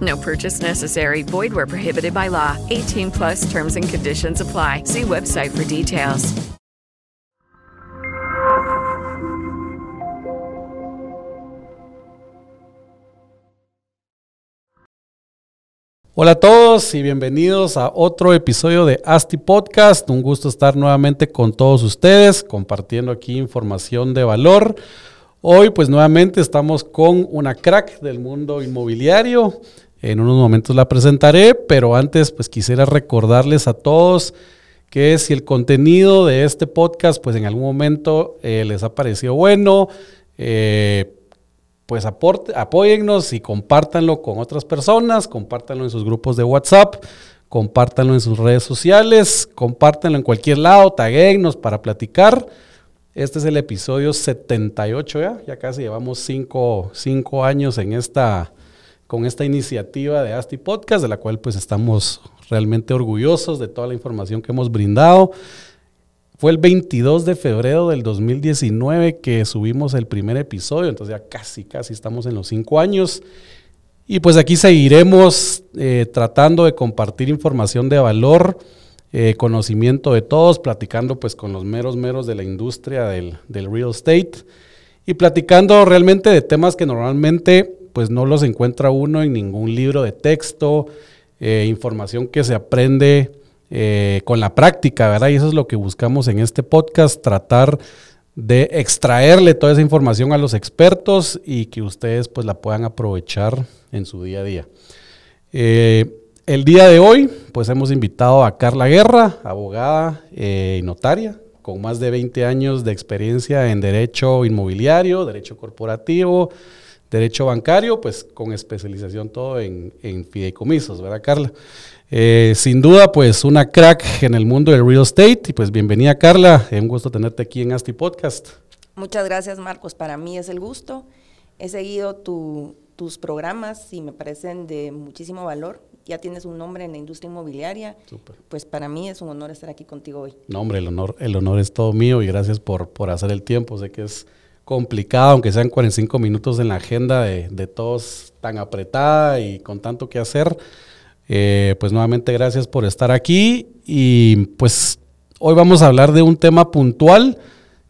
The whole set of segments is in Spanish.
No purchase necessary. Void where prohibited by law. 18 plus terms and conditions apply. See website for details. Hola a todos y bienvenidos a otro episodio de Asti Podcast. Un gusto estar nuevamente con todos ustedes compartiendo aquí información de valor. Hoy pues nuevamente estamos con una crack del mundo inmobiliario. En unos momentos la presentaré, pero antes pues quisiera recordarles a todos que si el contenido de este podcast pues en algún momento eh, les ha parecido bueno, eh, pues aporte, apóyennos y compártanlo con otras personas, compártanlo en sus grupos de WhatsApp, compártanlo en sus redes sociales, compártanlo en cualquier lado, taguennos para platicar. Este es el episodio 78 ya, ya casi llevamos cinco, cinco años en esta, con esta iniciativa de Asti Podcast, de la cual pues estamos realmente orgullosos de toda la información que hemos brindado. Fue el 22 de febrero del 2019 que subimos el primer episodio, entonces ya casi, casi estamos en los cinco años. Y pues aquí seguiremos eh, tratando de compartir información de valor, eh, conocimiento de todos, platicando pues con los meros, meros de la industria del, del real estate y platicando realmente de temas que normalmente pues no los encuentra uno en ningún libro de texto, eh, información que se aprende eh, con la práctica, ¿verdad? Y eso es lo que buscamos en este podcast, tratar de extraerle toda esa información a los expertos y que ustedes pues la puedan aprovechar en su día a día. Eh, el día de hoy pues hemos invitado a Carla Guerra, abogada y notaria, con más de 20 años de experiencia en derecho inmobiliario, derecho corporativo, derecho bancario, pues con especialización todo en, en fideicomisos, ¿verdad Carla? Eh, sin duda, pues una crack en el mundo del real estate. Y pues bienvenida, Carla. Es un gusto tenerte aquí en Asti Podcast. Muchas gracias, Marcos. Para mí es el gusto. He seguido tus programas y me parecen de muchísimo valor. Ya tienes un nombre en la industria inmobiliaria. Pues para mí es un honor estar aquí contigo hoy. No, hombre, el honor, el honor es todo mío y gracias por, por hacer el tiempo. Sé que es complicado, aunque sean 45 minutos en la agenda de, de todos tan apretada y con tanto que hacer. Eh, pues nuevamente gracias por estar aquí y pues hoy vamos a hablar de un tema puntual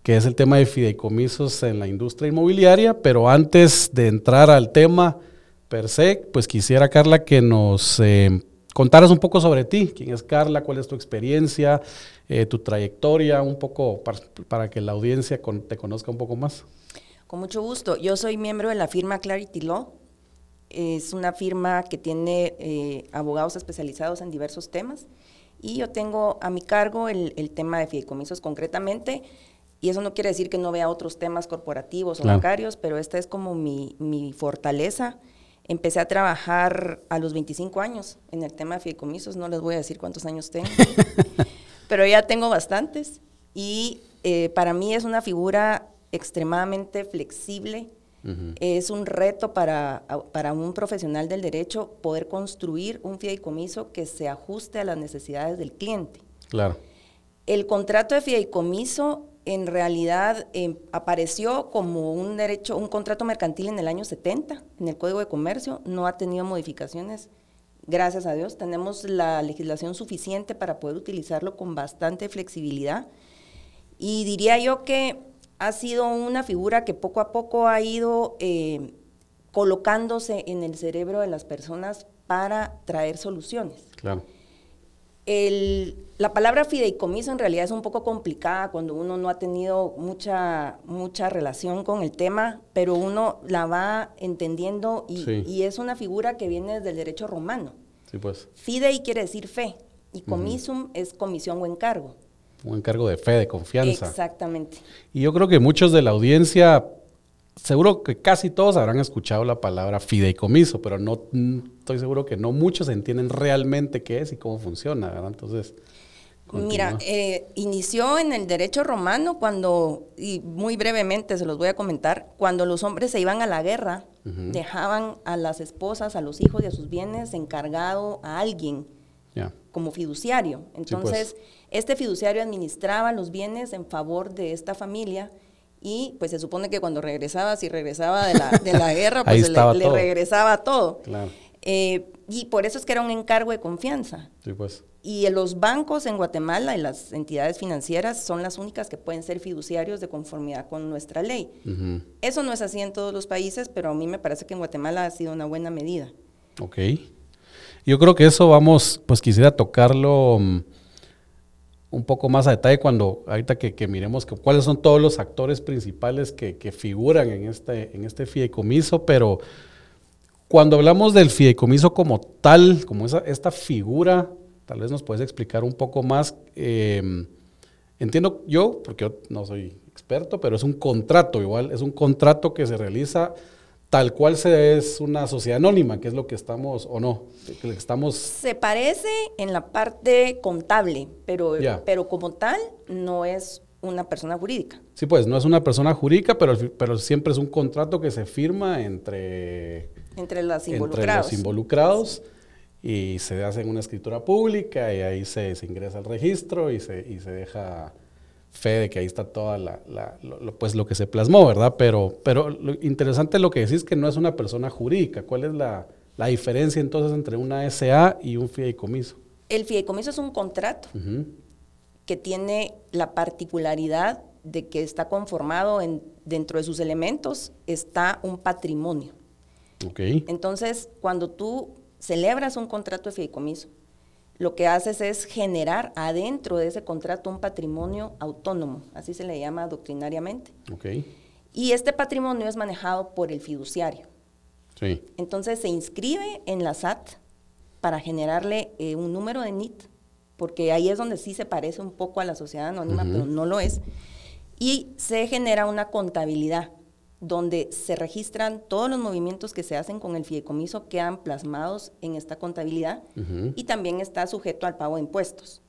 que es el tema de fideicomisos en la industria inmobiliaria, pero antes de entrar al tema per se, pues quisiera Carla que nos eh, contaras un poco sobre ti, quién es Carla, cuál es tu experiencia, eh, tu trayectoria, un poco para, que la audiencia te conozca un poco más. Con mucho gusto. Yo soy miembro de la firma Clarity Law. Es una firma que tiene eh, abogados especializados en diversos temas y yo tengo a mi cargo el, tema de fideicomisos concretamente. Y eso no quiere decir que no vea otros temas corporativos o bancarios, pero esta es como mi, mi, fortaleza. Empecé a trabajar a los 25 años en el tema de fideicomisos, no les voy a decir cuántos años tengo, pero ya tengo bastantes. Y eh, para mí es una figura extremadamente flexible, es un reto para, para, un profesional del derecho poder construir un fideicomiso que se ajuste a las necesidades del cliente. Claro. El contrato de fideicomiso en realidad em, apareció como un derecho, un contrato mercantil en el año 70 en el Código de Comercio, no ha tenido modificaciones, gracias a Dios. Tenemos la legislación suficiente para poder utilizarlo con bastante flexibilidad. Y diría yo que ha sido una figura que poco a poco ha ido eh, colocándose en el cerebro de las personas para traer soluciones. Claro. La palabra fideicomiso en realidad es un poco complicada cuando uno no ha tenido mucha, mucha relación con el tema, pero uno la va entendiendo y, es una figura que viene desde el derecho romano. Sí, pues. Fidei quiere decir fe y comisum es comisión o encargo un encargo de fe, de confianza. Exactamente. Y yo creo que muchos de la audiencia, seguro que casi todos habrán escuchado la palabra fideicomiso, pero no estoy seguro que no muchos entienden realmente qué es y cómo funciona, ¿verdad? Entonces, Mira, eh, inició en el derecho romano cuando, y muy brevemente se los voy a comentar, cuando los hombres se iban a la guerra, dejaban a las esposas, a los hijos y a sus bienes encargado a alguien como fiduciario. Pues. Entonces, este fiduciario administraba los bienes en favor de esta familia y pues se supone que cuando regresaba, si regresaba de la, de la guerra, pues le, regresaba todo. Eh, y por eso es que era un encargo de confianza. Sí, pues. Y los bancos en Guatemala y las entidades financieras son las únicas que pueden ser fiduciarios de conformidad con nuestra ley. Eso no es así en todos los países, pero a mí me parece que en Guatemala ha sido una buena medida. Ok. Yo creo que eso vamos, pues quisiera tocarlo mm, un poco más a detalle cuando, ahorita que, miremos cuáles son todos los actores principales que, figuran en este, en este fideicomiso, pero cuando hablamos del fideicomiso como tal, como esta figura, tal vez nos puedes explicar un poco más. Em, entiendo yo, porque yo no soy experto, pero es un contrato igual, es un contrato que se realiza tal cual se es una sociedad anónima, que es lo que estamos, o no, que estamos... Se parece en la parte contable, pero, pero como tal no es una persona jurídica. Sí, pues no es una persona jurídica, pero, pero siempre es un contrato que se firma entre... Entre los involucrados. Entre los involucrados y se hace en una escritura pública y ahí se, se ingresa al registro y se, y se deja fe de que ahí está toda la, lo, pues lo que se plasmó, ¿verdad? Pero, pero lo interesante es lo que decís que no es una persona jurídica. ¿Cuál es la, diferencia entonces entre una SA y un fideicomiso? El fideicomiso es un contrato que tiene la particularidad de que está conformado en, dentro de sus elementos, está un patrimonio. Okay. Entonces, cuando tú celebras un contrato de fideicomiso, lo que haces es generar adentro de ese contrato un patrimonio autónomo, así se le llama doctrinariamente. Okay. Y este patrimonio es manejado por el fiduciario. Sí. Entonces se inscribe en la SAT para generarle eh, un número de NIT, porque ahí es donde sí se parece un poco a la sociedad anónima, pero no lo es. Y se genera una contabilidad donde se registran todos los movimientos que se hacen con el fideicomiso, quedan plasmados en esta contabilidad y también está sujeto al pago de impuestos.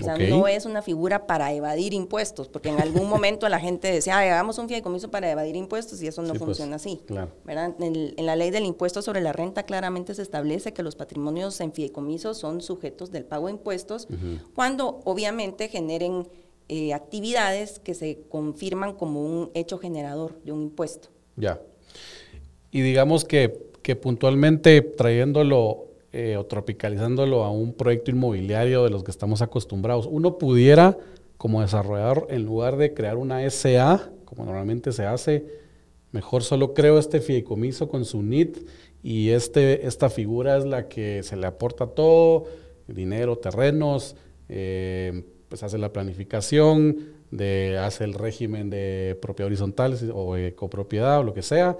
O sea, no es una figura para evadir impuestos, porque en algún momento la gente decía, hagamos un fideicomiso para evadir impuestos y eso no pues, funciona así. Claro. En, en, la ley del impuesto sobre la renta claramente se establece que los patrimonios en fideicomiso son sujetos del pago de impuestos, cuando obviamente generen eh, actividades que se confirman como un hecho generador de un impuesto. Ya. Y digamos que, puntualmente trayéndolo eh, o tropicalizándolo a un proyecto inmobiliario de los que estamos acostumbrados, uno pudiera, como desarrollador, en lugar de crear una SA, como normalmente se hace, mejor solo creo este fideicomiso con su NIT y este, esta figura es la que se le aporta todo, dinero, terrenos, eh, pues hace la planificación, de, hace el régimen de propiedad horizontal o copropiedad o lo que sea,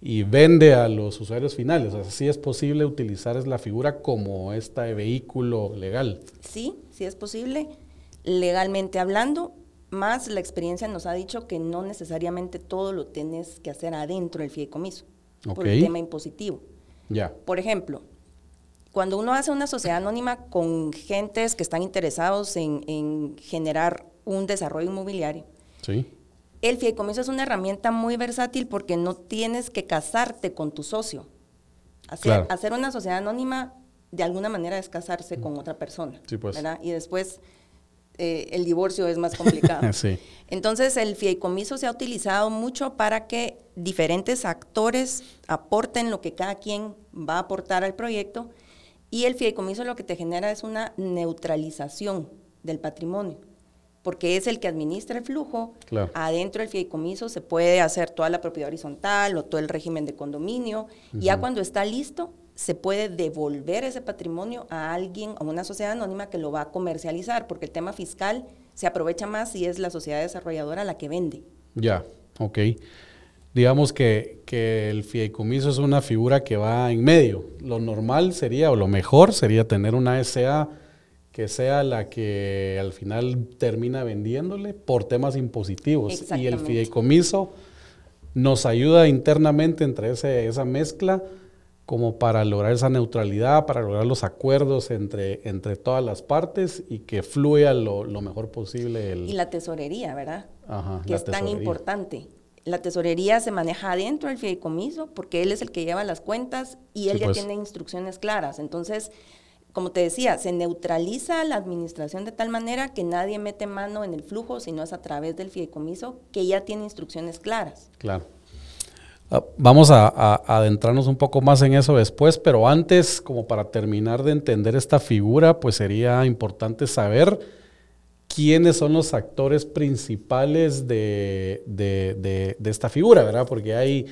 y vende a los usuarios finales. O sea, sí es posible utilizar la figura como este vehículo legal. Sí, sí es posible, legalmente hablando, más la experiencia nos ha dicho que no necesariamente todo lo tienes que hacer adentro del fideicomiso, por el tema impositivo. Ya. Por ejemplo, cuando uno hace una sociedad anónima con gentes que están interesados en, generar un desarrollo inmobiliario, el fideicomiso es una herramienta muy versátil porque no tienes que casarte con tu socio. Hacer, hacer una sociedad anónima de alguna manera es casarse con otra persona. Pues. Y después eh, el divorcio es más complicado. Entonces el fideicomiso se ha utilizado mucho para que diferentes actores aporten lo que cada quien va a aportar al proyecto y el fideicomiso lo que te genera es una neutralización del patrimonio, porque es el que administra el flujo. Adentro del fideicomiso se puede hacer toda la propiedad horizontal o todo el régimen de condominio. Y ya cuando está listo, se puede devolver ese patrimonio a alguien, a una sociedad anónima que lo va a comercializar, porque el tema fiscal se aprovecha más si es la sociedad desarrolladora la que vende. Ya, ok digamos que, el fideicomiso es una figura que va en medio. Lo normal sería, o lo mejor sería tener una SA que sea la que al final termina vendiéndole por temas impositivos. Y el fideicomiso nos ayuda internamente entre ese, esa mezcla como para lograr esa neutralidad, para lograr los acuerdos entre, entre todas las partes y que fluya lo, lo mejor posible. El... Y la tesorería, ¿verdad? Ajá, que es tan importante. La tesorería se maneja adentro del fideicomiso porque él es el que lleva las cuentas y él Sí, ya pues. tiene instrucciones claras. Entonces, como te decía, se neutraliza la administración de tal manera que nadie mete mano en el flujo, sino es a través del fideicomiso que ya tiene instrucciones claras. Claro. Ah, Vamos a, a- a adentrarnos un poco más en eso después, pero antes, como para terminar de entender esta figura, pues sería importante saber quiénes son los actores principales de, de- de- esta figura, ¿verdad? Porque hay,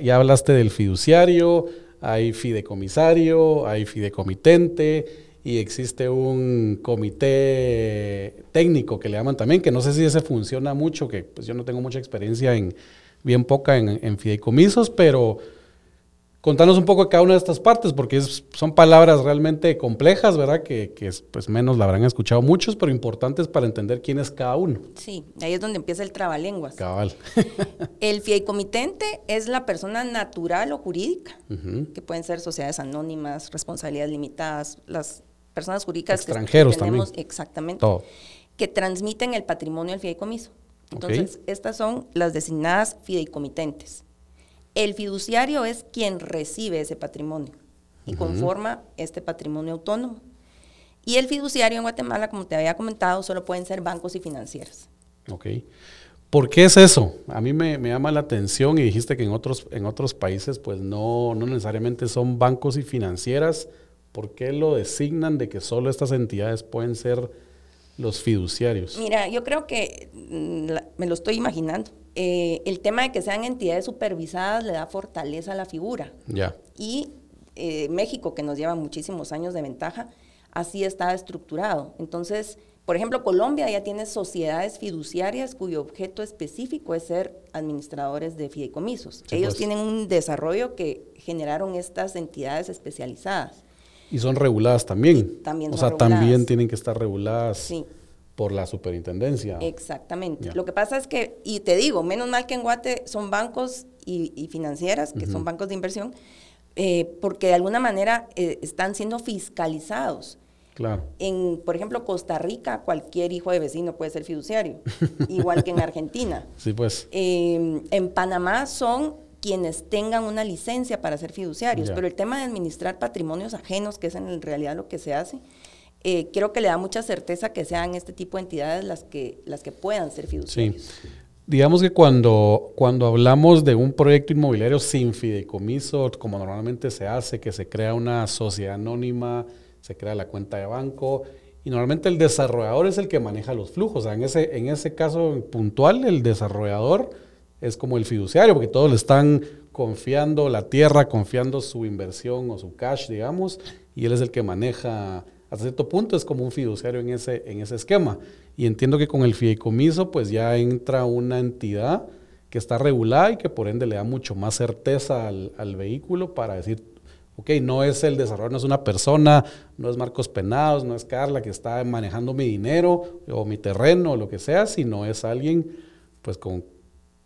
ya hablaste del fiduciario, hay fideicomisario, hay fideicomitente y existe un comité técnico que le llaman también, que no sé si ese funciona mucho, que pues yo no tengo mucha experiencia en, bien poca en fideicomisos, pero contanos un poco de cada una de estas partes, porque es- son palabras realmente complejas, ¿verdad? Que, que es, pues menos la habrán escuchado muchos, pero importantes para entender quién es cada uno. Sí, ahí es donde empieza el trabalenguas. Cabal. El fideicomitente es la persona natural o jurídica, que pueden ser sociedades anónimas, responsabilidades limitadas, las personas jurídicas que- Extranjeros que tenemos, también. exactamente, Todo. que transmiten el patrimonio al fideicomiso. Entonces, estas son las designadas fideicomitentes. El fiduciario es quien recibe ese patrimonio y conforma este patrimonio autónomo. Y el fiduciario en Guatemala, como te había comentado, solo pueden ser bancos y financieras. Ok. ¿Por qué es eso? A mí me, me llama la atención y dijiste que en otros, en otros países pues no, no necesariamente son bancos y financieras. ¿Por qué lo designan de que solo estas entidades pueden ser los fiduciarios? Mira, yo creo que mm, la- me lo estoy imaginando. Eh, el tema de que sean entidades supervisadas le da fortaleza a la figura. Ya. Y eh, México, que nos lleva muchísimos años de ventaja, así está estructurado. Entonces, por ejemplo, Colombia ya tiene sociedades fiduciarias cuyo objeto específico es ser administradores de fideicomisos. Sí, Ellos pues. tienen un desarrollo que generaron estas entidades especializadas. Y son reguladas también. Y también o son sea, también tienen que estar reguladas Sí. Por la superintendencia. Exactamente. Lo que pasa es que, y te digo, menos mal que en Guate son bancos y, y financieras, que son bancos de inversión, eh, porque de alguna manera eh, están siendo fiscalizados. Claro. En, por ejemplo, Costa Rica, cualquier hijo de vecino puede ser fiduciario, igual que en Argentina. Sí, pues. Eh, en Panamá son quienes tengan una licencia para ser fiduciarios, pero el tema de administrar patrimonios ajenos, que es en realidad lo que se hace, eh, creo que le da mucha certeza que sean este tipo de entidades las que, las que puedan ser Sí. fiduciarios. Digamos que cuando, cuando hablamos de un proyecto inmobiliario sin fideicomiso, como normalmente se hace, que se crea una sociedad anónima, se crea la cuenta de banco, y normalmente el desarrollador es el que maneja los flujos. En ese, en ese caso puntual, el desarrollador es como el fiduciario, porque todos le están confiando la tierra, confiando su inversión o su cash, digamos, y él es el que maneja, hasta cierto punto es como un fiduciario en ese, en ese esquema. Y entiendo que con el fideicomiso pues ya entra una entidad que está regulada y que por ende le da mucho más certeza al, al vehículo para decir, ok, no es el desarrollador, no es una persona, no es Marcos Penados, no es Carla que está manejando mi dinero o mi terreno o lo que sea, sino es alguien pues con,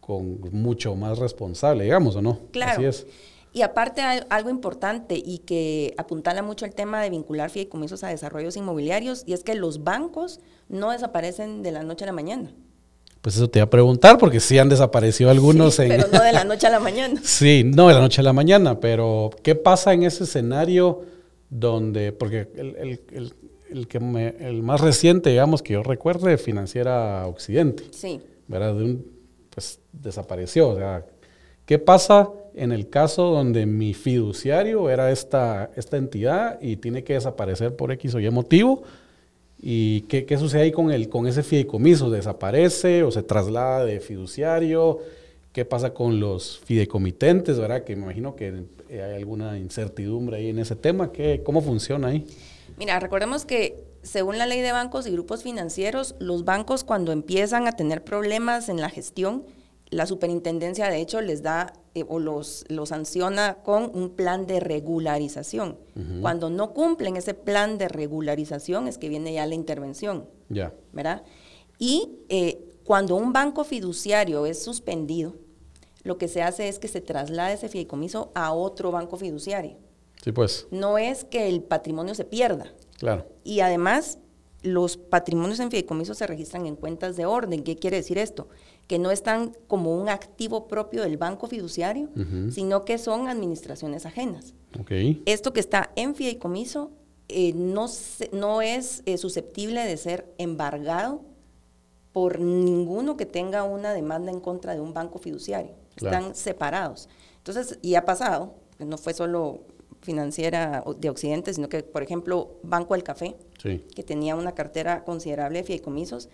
con mucho más responsable, digamos, ¿o no? Claro. Así es. Y aparte hay algo importante y que apuntala mucho el tema de vincular fideicomisos a desarrollos inmobiliarios, y es que los bancos no desaparecen de la noche a la mañana. Pues eso te iba a preguntar, porque sí han desaparecido algunos Sí, en... Pero no de la noche a la mañana. Sí, no de la noche a la mañana, pero ¿qué pasa en ese escenario donde, porque el, el- el- el que me- el más reciente, digamos, que yo recuerde, Financiera Occidente, Sí. ¿verdad? De un, pues desapareció, o sea, ¿qué pasa en el caso donde mi fiduciario era esta, esta entidad y tiene que desaparecer por X o Y motivo? ¿Y qué, qué sucede ahí con, el, con ese fideicomiso? ¿Desaparece o se traslada de fiduciario? ¿Qué pasa con los fideicomitentes, verdad? Que me imagino que eh, hay alguna incertidumbre ahí en ese tema. ¿Qué, ¿Cómo funciona ahí? Mira, recordemos que según la ley de bancos y grupos financieros, los bancos cuando empiezan a tener problemas en la gestión, la superintendencia de hecho les da eh, o los, los sanciona con un plan de regularización. Cuando no cumplen ese plan de regularización es que viene ya la intervención. Ya. ¿verdad? Y eh, cuando un banco fiduciario es suspendido, lo que se hace es que se traslade ese fideicomiso a otro banco fiduciario. Sí, pues. No es que el patrimonio se pierda. Claro. Y además, los patrimonios en fideicomiso se registran en cuentas de orden. ¿Qué quiere decir esto? Que no están como un activo propio del banco fiduciario, sino que son administraciones ajenas. Esto que está en fideicomiso eh, no, no es eh, susceptible de ser embargado por ninguno que tenga una demanda en contra de un banco fiduciario. Están separados. Entonces, y ha pasado, no fue solo financiera de Occidente, sino que, por ejemplo, Banco del Café, que tenía una cartera considerable de fideicomisos,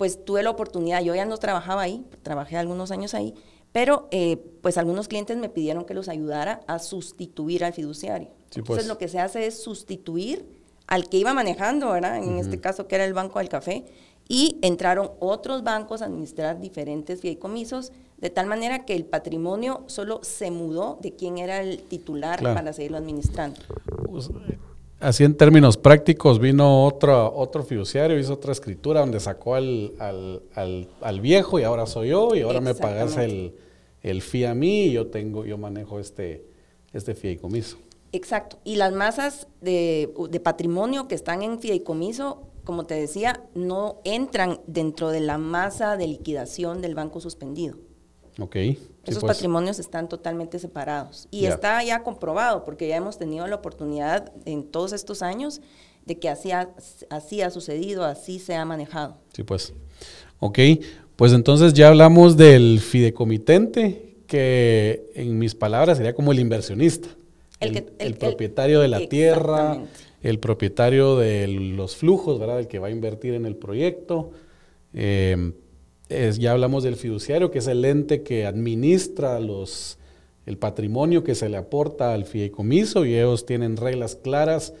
pues tuve la oportunidad, yo ya no trabajaba ahí, trabajé algunos años ahí, pero eh, pues algunos clientes me pidieron que los ayudara a sustituir al fiduciario. Entonces pues. lo que se hace es sustituir al que iba manejando, ¿verdad? En este caso que era el Banco del Café, y entraron otros bancos a administrar diferentes fideicomisos, de tal manera que el patrimonio solo se mudó de quién era el titular para seguirlo administrando. Pues, así en términos prácticos, vino otro, otro fiduciario, hizo otra escritura donde sacó al, al, viejo y ahora soy yo y ahora me pagas el, el fee a mí y yo, tengo, yo manejo este, este fideicomiso. Exacto. Y las masas de, de patrimonio que están en fideicomiso como te decía, no entran dentro de la masa de liquidación del banco suspendido. Ok. Esos pues. patrimonios están totalmente separados. Y está ya comprobado, porque ya hemos tenido la oportunidad en todos estos años de que así ha, así ha sucedido, así se ha manejado. Sí, pues. Ok, pues entonces ya hablamos del fideicomitente, que en mis palabras sería como el inversionista, el, propietario de la tierra el propietario de los flujos, ¿verdad? El que va a invertir en el proyecto. Eh, ya hablamos del fiduciario, que es el ente que administra el patrimonio que se le aporta al fideicomiso y ellos tienen reglas claras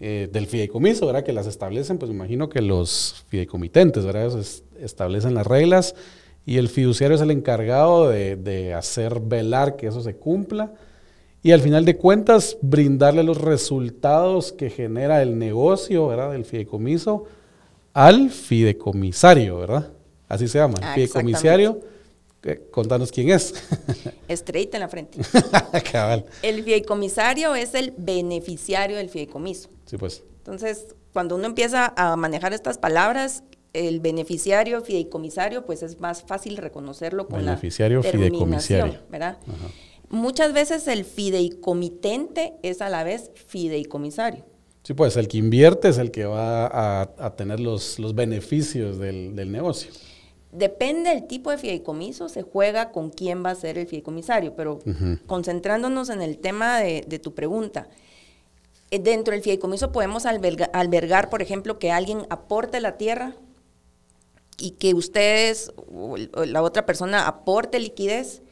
eh, del fideicomiso, ¿verdad? Que las establecen, pues me imagino que los fideicomitentes, ¿verdad? Ellos establecen las reglas y el fiduciario es el encargado de, de hacer velar que eso se cumpla y al final de cuentas brindarle los resultados que genera el negocio, ¿verdad? Del fideicomiso al fideicomisario, ¿verdad? Así se llama, ah, fideicomisario. Contanos quién es. Estrellita en la frente. El fideicomisario es el beneficiario del fideicomiso. Sí, pues. Entonces, cuando uno empieza a manejar estas palabras, el beneficiario, fideicomisario, pues es más fácil reconocerlo con beneficiario, la fideicomisario. ¿verdad? Ajá. Muchas veces el fideicomitente es a la vez fideicomisario. Sí, pues el que invierte es el que va a, tener los, los beneficios del, negocio. Depende del tipo de fideicomiso, se juega con quién va a ser el fideicomisario, pero concentrándonos en el tema de, tu pregunta, eh, dentro del fideicomiso podemos albergar, por ejemplo, que alguien aporte la tierra y que ustedes o la otra persona aporte liquidez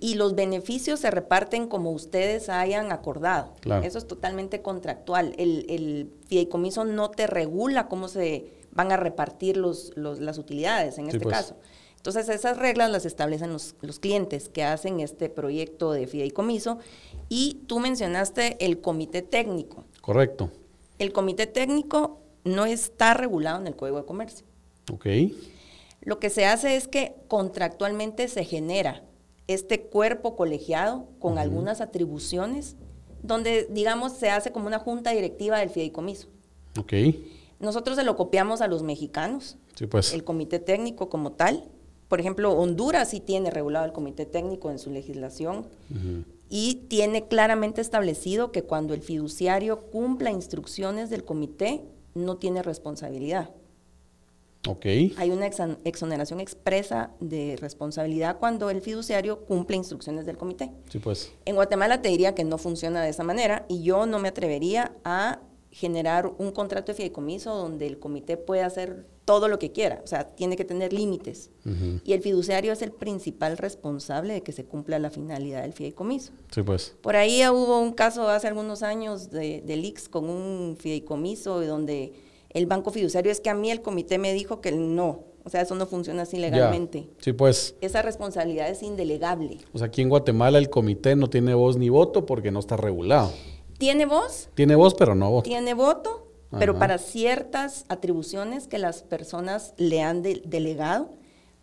y los beneficios se reparten como ustedes hayan acordado. Eso es totalmente contractual. El, fideicomiso no te regula cómo se van a repartir los, las utilidades en este pues. caso. Entonces esas reglas las establecen los, los, clientes que hacen este proyecto de fideicomiso y tú mencionaste el comité técnico. Correcto. El comité técnico no está regulado en el Código de Comercio. Ok. Lo que se hace es que contractualmente se genera este cuerpo colegiado con algunas atribuciones, donde, digamos, se hace como una junta directiva del fideicomiso. Ok. Nosotros se lo copiamos a los mexicanos, sí, pues. el comité técnico como tal. Por ejemplo, Honduras sí tiene regulado el comité técnico en su legislación y tiene claramente establecido que cuando el fiduciario cumpla instrucciones del comité, no tiene responsabilidad. Hay una exoneración expresa de responsabilidad cuando el fiduciario cumple instrucciones del comité. Sí, pues. En Guatemala te diría que no funciona de esa manera y yo no me atrevería a generar un contrato de fideicomiso donde el comité pueda hacer todo lo que quiera, o sea, tiene que tener límites. Y el fiduciario es el principal responsable de que se cumpla la finalidad del fideicomiso. Sí, pues. Por ahí hubo un caso hace algunos años de, de Lix con un fideicomiso donde el banco fiduciario es que a mí el comité me dijo que no. O sea, eso no funciona así legalmente. Sí, pues. Esa responsabilidad es indelegable. O sea, aquí en Guatemala el comité no tiene voz ni voto porque no está regulado. ¿Tiene voz? Tiene voz, pero no voto. Tiene voto, pero para ciertas atribuciones que las personas le han delegado,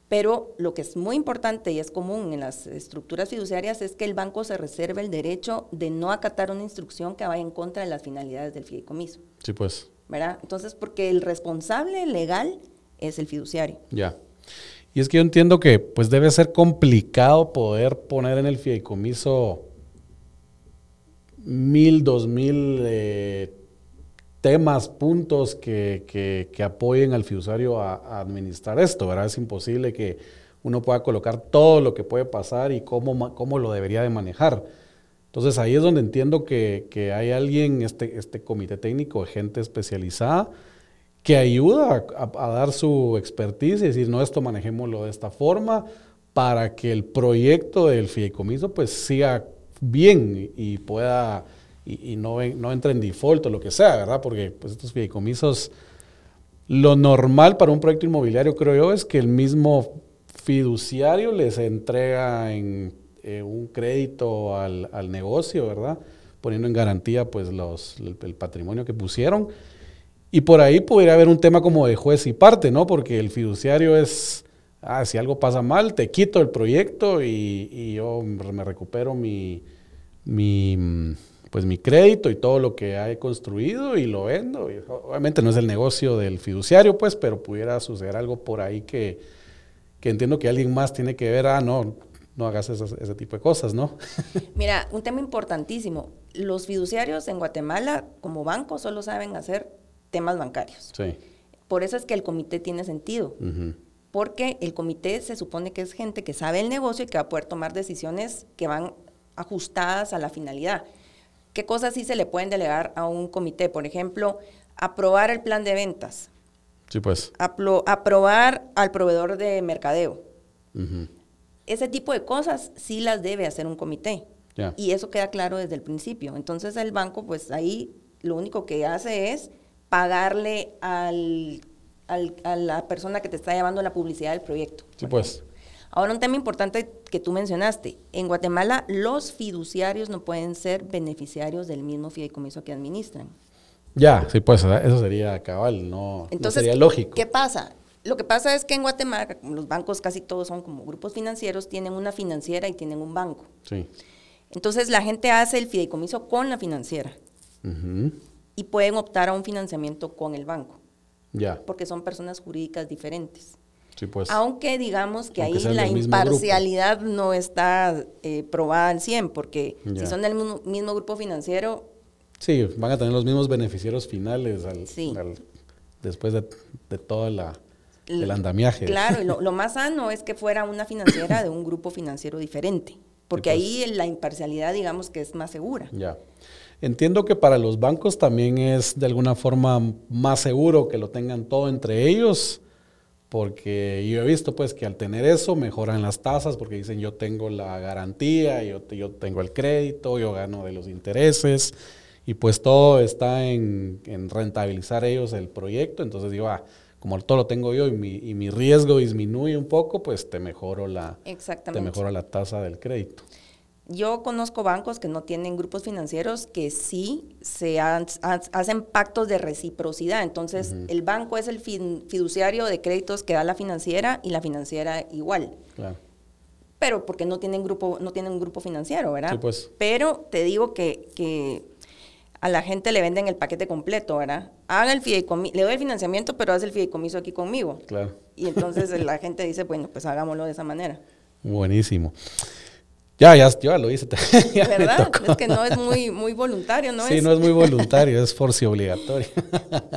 Pero lo que es muy importante y es común en las estructuras fiduciarias es que el banco se reserve el derecho de no acatar una instrucción que vaya en contra de las finalidades del fideicomiso. Sí, pues. ¿Verdad? Entonces, porque el responsable legal es el fiduciario. Ya. Y es que yo entiendo que pues debe ser complicado poder poner en el fideicomiso mil, dos mil eh, temas, puntos que, apoyen al fiduciario a, administrar esto, ¿verdad? Es imposible que uno pueda colocar todo lo que puede pasar y cómo, cómo lo debería de manejar. Entonces ahí es donde entiendo que, hay alguien, este, este comité técnico, gente especializada, que ayuda a, dar su expertise y decir, no, esto manejémoslo de esta forma para que el proyecto del fideicomiso pues siga bien y pueda y, no, no entre en default o lo que sea, ¿verdad? Porque pues, estos fideicomisos, lo normal para un proyecto inmobiliario, creo yo, es que el mismo fiduciario les entrega en, eh, un crédito al, negocio, ¿verdad? Poniendo en garantía pues los, el, patrimonio que pusieron. Y por ahí podría haber un tema como de juez y parte, ¿no? Porque el fiduciario es, ah, si algo pasa mal, te quito el proyecto y, y yo me recupero mi, mi, pues mi crédito y todo lo que he construido y lo vendo. obviamente no es el negocio del fiduciario, pues, pero pudiera suceder algo por ahí que, entiendo que alguien más tiene que ver, ah, no, no hagas ese tipo de cosas, ¿no? Mira, un tema importantísimo. Los fiduciarios en Guatemala, como banco, solo saben hacer temas bancarios. Sí. Por eso es que el comité tiene sentido. Porque el comité se supone que es gente que sabe el negocio y que va a poder tomar decisiones que van ajustadas a la finalidad. ¿Qué cosas sí se le pueden delegar a un comité? Por ejemplo, aprobar el plan de ventas. Sí, pues. aprobar al proveedor de mercadeo. Ese tipo de cosas sí las debe hacer un comité. Y eso queda claro desde el principio. Entonces el banco, pues ahí lo único que hace es pagarle al, a la persona que te está llevando la publicidad del proyecto. Sí, pues. Ahora, un tema importante que tú mencionaste. En Guatemala, los fiduciarios no pueden ser beneficiarios del mismo fideicomiso que administran. Ya, sí, pues eso sería cabal, no, Entonces, sería lógico. ¿Qué pasa? Lo que pasa es que en Guatemala, los bancos casi todos son como grupos financieros, tienen una financiera y tienen un banco. Sí. Entonces la gente hace el fideicomiso con la financiera. Y pueden optar a un financiamiento con el banco. Ya. Porque son personas jurídicas diferentes. Pues. Aunque digamos que ahí la imparcialidad no está eh, probada al 100, porque si son del mismo, grupo financiero... Sí, van a tener los mismos beneficiarios finales después de, todo la, el andamiaje. Claro, y lo, más sano es que fuera una financiera de un grupo financiero diferente, porque pues. ahí la imparcialidad digamos que es más segura. Ya. Entiendo que para los bancos también es de alguna forma más seguro que lo tengan todo entre ellos porque yo he visto pues que al tener eso mejoran las tasas porque dicen yo tengo la garantía, yo, yo tengo el crédito, yo gano de los intereses y pues todo está en, rentabilizar ellos el proyecto, entonces digo, ah, como todo lo tengo yo y mi, y mi riesgo disminuye un poco, pues te mejoro la, te mejoro la tasa del crédito. Yo conozco bancos que no tienen grupos financieros que sí se hacen pactos de reciprocidad. Entonces, el banco es el fiduciario de créditos que da la financiera y la financiera igual. Claro. Pero porque no tienen grupo, no tienen un grupo financiero, ¿verdad? Sí, pues. Pero te digo que, que a la gente le venden el paquete completo, ¿verdad? Haga el fideicomiso, le doy el financiamiento, pero haz el fideicomiso aquí conmigo. Claro. Y entonces la gente dice, bueno, pues hagámoslo de esa manera. Buenísimo. Ya, ya, ya lo hice. ¿Verdad? Es que no es muy, muy voluntario, ¿no? Sí, no es muy voluntario, es forci obligatorio.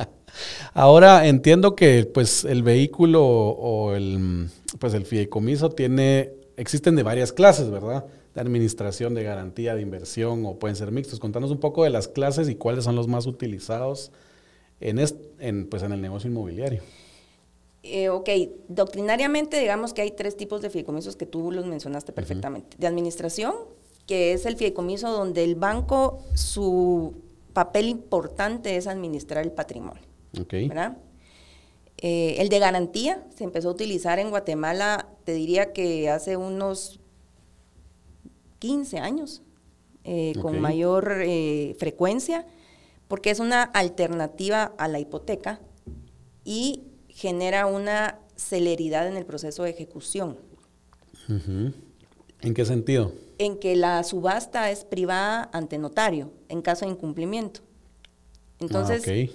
Ahora entiendo que pues el vehículo o el pues el fideicomiso tiene, existen de varias clases, ¿verdad? De administración, de garantía, de inversión o pueden ser mixtos. Contanos un poco de las clases y cuáles son los más utilizados en, en, pues, en el negocio inmobiliario. Eh, ok, doctrinariamente digamos que hay tres tipos de fideicomisos que tú los mencionaste perfectamente. De administración, que es el fideicomiso donde el banco, su papel importante es administrar el patrimonio. Okay. ¿verdad? Eh, el de garantía se empezó a utilizar en Guatemala, te diría que hace unos 15 años, eh, con mayor frecuencia, porque es una alternativa a la hipoteca y genera una celeridad en el proceso de ejecución. ¿En qué sentido? En que la subasta es privada ante notario en caso de incumplimiento. Entonces, Ah,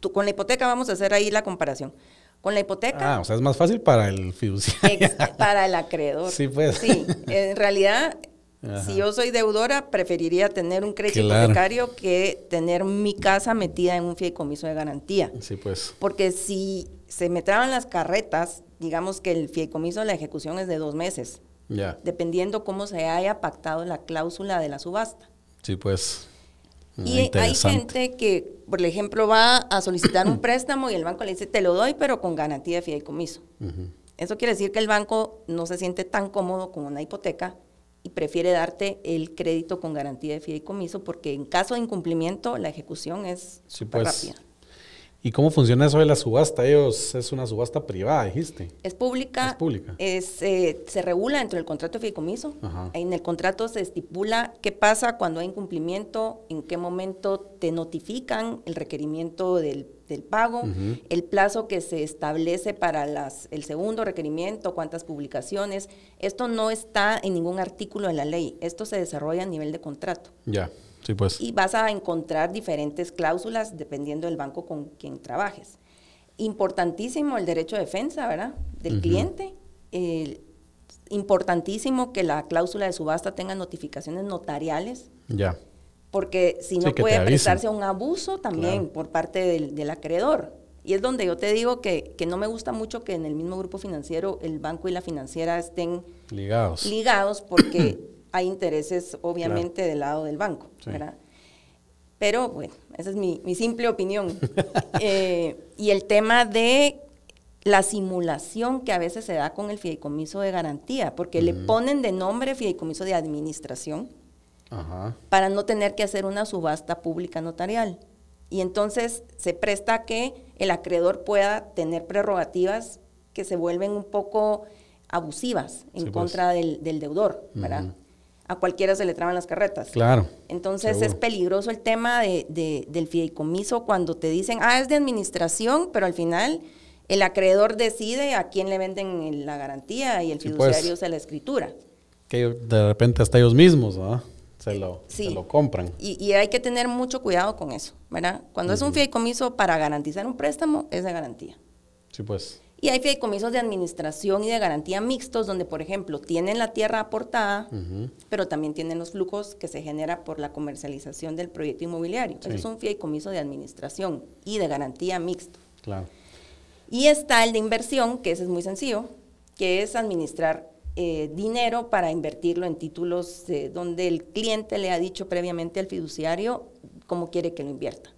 tú- con la hipoteca vamos a hacer ahí la comparación. Con la hipoteca, Ah, o sea, es más fácil para el fiduciario. para el acreedor. Sí, pues. Sí, en realidad, Ajá. si yo soy deudora, preferiría tener un crédito Claro. hipotecario que tener mi casa metida en un fideicomiso de garantía. Sí, pues. Porque si se me traban las carretas, digamos que el fideicomiso de la ejecución es de dos meses, dependiendo cómo se haya pactado la cláusula de la subasta. Sí, pues. Y hay gente que, por ejemplo, va a solicitar un préstamo y el banco le dice, te lo doy, pero con garantía de fideicomiso. Ujú. Eso quiere decir que el banco no se siente tan cómodo con una hipoteca y prefiere darte el crédito con garantía de fideicomiso porque en caso de incumplimiento la ejecución es Sí, pues. rápida. ¿Y cómo funciona eso de la subasta? Ellos es una subasta privada, dijiste. Es pública. Es pública. es, eh, se regula dentro del contrato de fideicomiso. Ajá. En el contrato se estipula qué pasa cuando hay incumplimiento, en qué momento te notifican el requerimiento del, del pago, el plazo que se establece para las, el segundo requerimiento, cuántas publicaciones. Esto no está en ningún artículo de la ley. Esto se desarrolla a nivel de contrato. Ya. Sí, pues. Y vas a encontrar diferentes cláusulas dependiendo del banco con quien trabajes. Importantísimo el derecho de defensa, ¿verdad? Del cliente. Importantísimo que la cláusula de subasta tenga notificaciones notariales, Ya. porque si Sí, no te puede prestarse a un abuso también Claro. por parte del, del acreedor. Y es donde yo te digo que, que no me gusta mucho que en el mismo grupo financiero el banco y la financiera estén Ligados. ligados porque hay intereses obviamente del lado del banco, Sí. ¿verdad? Pero bueno, esa es mi, mi simple opinión. Eh, y el tema de la simulación que a veces se da con el fideicomiso de garantía, porque le ponen de nombre fideicomiso de administración Ajá. para no tener que hacer una subasta pública notarial. Y entonces se presta a que el acreedor pueda tener prerrogativas que se vuelven un poco abusivas en Sí, pues. contra del, del deudor, ¿verdad? A cualquiera se le traban las carretas. Claro. Entonces es peligroso el tema de, de- del fideicomiso cuando te dicen, ah, es de administración, pero al final el acreedor decide a quién le venden la garantía y el Sí, pues. fiduciario usa la escritura. Que de repente hasta ellos mismos. Se lo, Sí. se lo compran. Y, y hay que tener mucho cuidado con eso, ¿verdad? Cuando es un fideicomiso para garantizar un préstamo, es de garantía. Sí, pues. Y hay fideicomisos de administración y de garantía mixtos, donde, por ejemplo, tienen la tierra aportada, pero también tienen los flujos que se genera por la comercialización del proyecto inmobiliario. Sí. Eso es un fideicomiso de administración y de garantía mixto. Claro. Y está el de inversión, que ese es muy sencillo, que es administrar eh, dinero para invertirlo en títulos eh, donde el cliente le ha dicho previamente al fiduciario cómo quiere que lo invierta.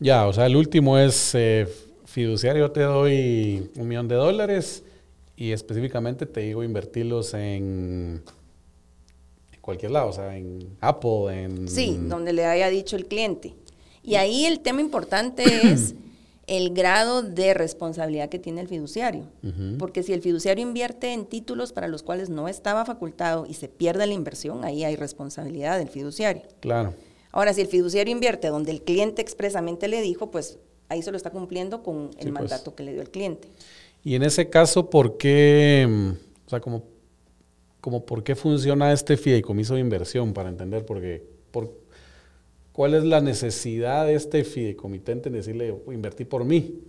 Ya, o sea, el último es eh, fiduciario, te doy un millón de dólares y específicamente te digo invertirlos en, cualquier lado, o sea, en Apple, en... Sí, donde le haya dicho el cliente. Y ahí el tema importante es el grado de responsabilidad que tiene el fiduciario. Porque si el fiduciario invierte en títulos para los cuales no estaba facultado y se pierde la inversión, ahí hay responsabilidad del fiduciario. Claro. Ahora, si el fiduciario invierte donde el cliente expresamente le dijo, pues ahí se lo está cumpliendo con el Sí, pues. mandato que le dio el cliente. Y en ese caso, ¿por qué, mm, o sea, como, como por qué funciona este fideicomiso de inversión? Para entender, porque, por, ¿cuál es la necesidad de este fideicomitente en decirle, invertí por mí?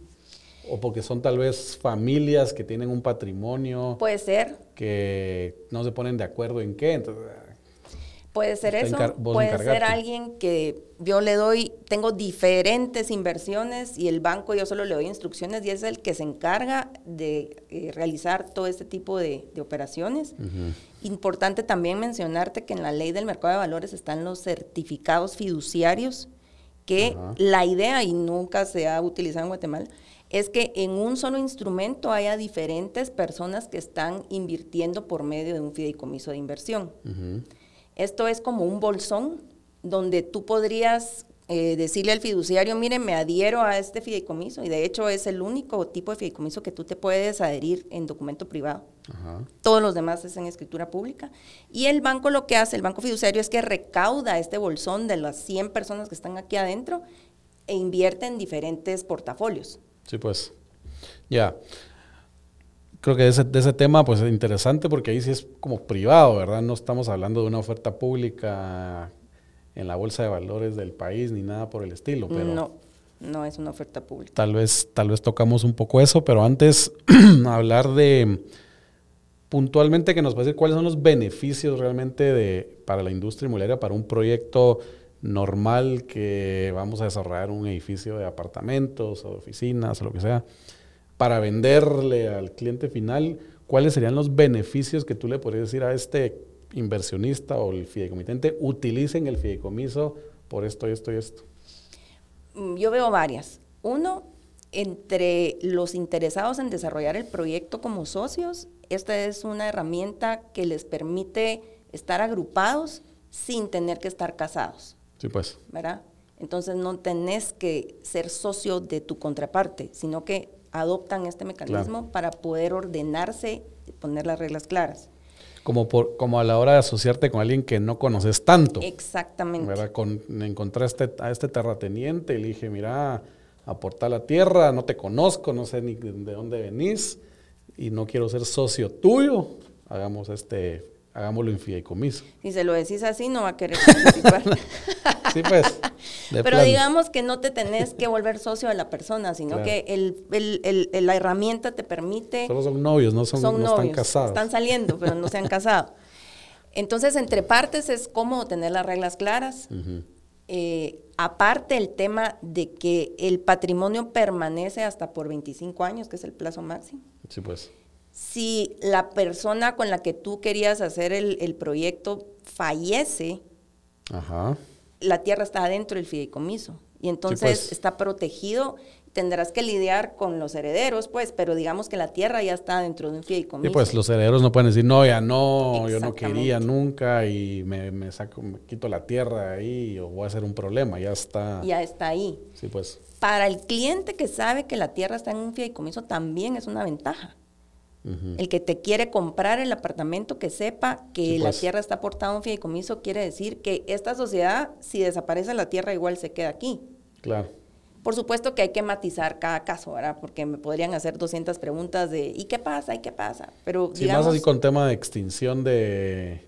O porque son tal vez familias que tienen un patrimonio Puede ser, que no se ponen de acuerdo en qué. Entonces, Puede ser eso, puede ser alguien que yo le doy, tengo diferentes inversiones y el banco yo solo le doy instrucciones y es el que se encarga de eh, realizar todo este tipo de, de operaciones. Importante también mencionarte que en la ley del mercado de valores están los certificados fiduciarios, que la idea, y nunca se ha utilizado en Guatemala, es que en un solo instrumento haya diferentes personas que están invirtiendo por medio de un fideicomiso de inversión. ujú. Esto es como un bolsón donde tú podrías eh, decirle al fiduciario, mire, me adhiero a este fideicomiso y de hecho es el único tipo de fideicomiso que tú te puedes adherir en documento privado. Ajá. Todos los demás es en escritura pública. Y el banco lo que hace, el banco fiduciario, es que recauda este bolsón de las 100 personas que están aquí adentro e invierte en diferentes portafolios. Sí, pues. Ya. Creo que de ese, de ese tema pues es interesante porque ahí sí es como privado, ¿verdad? No estamos hablando de una oferta pública en la bolsa de valores del país ni nada por el estilo, pero No, no es una oferta pública. tal vez tal vez tocamos un poco eso, pero antes hablar de puntualmente que nos va a decir cuáles son los beneficios realmente de para la industria inmobiliaria para un proyecto normal que vamos a desarrollar un edificio de apartamentos o de oficinas o lo que sea para venderle al cliente final, ¿cuáles serían los beneficios que tú le podrías decir a este inversionista o el fideicomitente? Utilicen el fideicomiso por esto, esto y esto. Mm, Yo veo varias. Uno, entre los interesados en desarrollar el proyecto como socios, esta es una herramienta que les permite estar agrupados sin tener que estar casados, Sí, pues. ¿verdad? Entonces no tenés que ser socio de tu contraparte, sino que adoptan este mecanismo para poder ordenarse y poner las reglas claras. Como, por, como a la hora de asociarte con alguien que no conoces tanto. Exactamente. ¿verdad? Con, encontraste a este terrateniente y le dije, mira, aporta la tierra, no te conozco, no sé ni de de dónde venís y no quiero ser socio tuyo, hagamos este, hagámoslo en fideicomiso. Si se lo decís así, no va a querer participar. Sí, pues. De Pero digamos que no te tenés que volver socio de la persona, sino Claro. que el, el- el- la herramienta te permite... Solo son novios, no, son, son no novios, están casados. están saliendo, pero no se han casado. Entonces, entre partes es cómodo tener las reglas claras. Eh, aparte el tema de que el patrimonio permanece hasta por 25 años, que es el plazo máximo. Sí, pues. Si la persona con la que tú querías hacer el, el proyecto fallece, Ajá. La tierra está adentro del fideicomiso y entonces pues. está protegido. Tendrás que lidiar con los herederos, pues, pero digamos que la tierra ya está dentro de un fideicomiso. Y pues los herederos no pueden decir, no, ya no, yo no quería nunca y me, me saco, me quito la tierra ahí o voy a hacer un problema, ya está. ya está ahí. Sí, pues. Para el cliente que sabe que la tierra está en un fideicomiso también es una ventaja. El que te quiere comprar el apartamento que sepa que Sí, la pues. tierra está aportada a un fideicomiso quiere decir que esta sociedad, si desaparece la tierra, igual se queda aquí. Claro. Por supuesto que hay que matizar cada caso, ¿verdad? Porque me podrían hacer 200 preguntas de ¿y qué pasa? ¿y qué pasa? Pero Sí, digamos, más así con tema de extinción de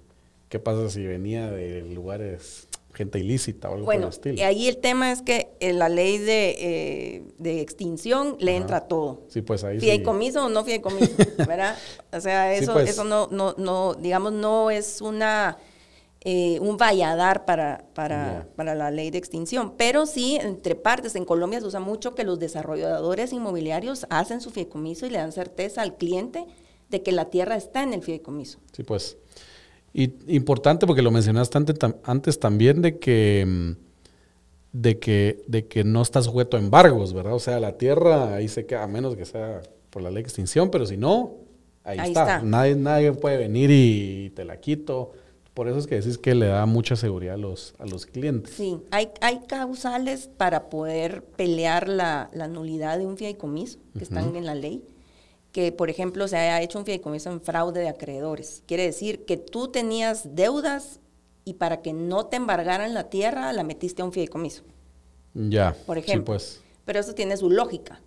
qué pasa si venía de lugares, gente ilícita o algo bueno, por el estilo. y ahí el tema es que en la ley de, eh, de extinción le Ajá. entra todo. Sí, pues ahí sí. Fideicomiso o no fideicomiso, ¿verdad? O sea, Sí, eso, pues. eso no, no, no, digamos, no es una eh, un valladar para, para, para la ley de extinción. Pero sí, entre partes, en Colombia se usa mucho que los desarrolladores inmobiliarios hacen su fideicomiso y le dan certeza al cliente de que la tierra está en el fideicomiso. Sí, pues. Y importante porque lo mencionaste antes, tam- antes también de que, mm, de que de que no está sujeto a embargos, ¿verdad? O sea, la tierra ahí se queda, a menos que sea por la ley de extinción, pero si no, ahí, Ahí está. está. Nadie, nadie puede venir y te la quito. Por eso es que decís que le da mucha seguridad a los, a los clientes. Sí, hay, hay causales para poder pelear la, la nulidad de un fideicomiso que están en la ley. Que, por ejemplo, se haya hecho un fideicomiso en fraude de acreedores. Quiere decir que tú tenías deudas y para que no te embargaran la tierra, la metiste a un fideicomiso, Ya. por Sí, ejemplo. pues. Pero eso tiene su lógica.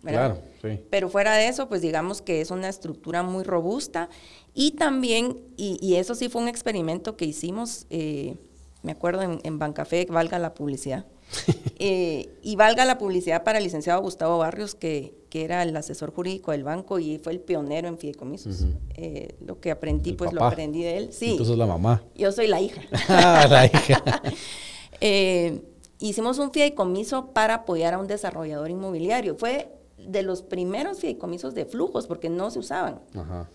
¿verdad? Claro, sí. Pero fuera de eso, pues digamos que es una estructura muy robusta y también, y, y eso sí fue un experimento que hicimos, eh, me acuerdo en, en Bancafé, valga la publicidad, Eh, y valga la publicidad para el licenciado Gustavo Barrios, que, que era el asesor jurídico del banco y fue el pionero en fideicomisos. Eh, lo que aprendí, El pues lo aprendí de él. Sí, Entonces la mamá. yo soy la hija. Ah, la hija. Eh, hicimos un fideicomiso para apoyar a un desarrollador inmobiliario. Fue de los primeros fideicomisos de flujos porque no se usaban. Ajá.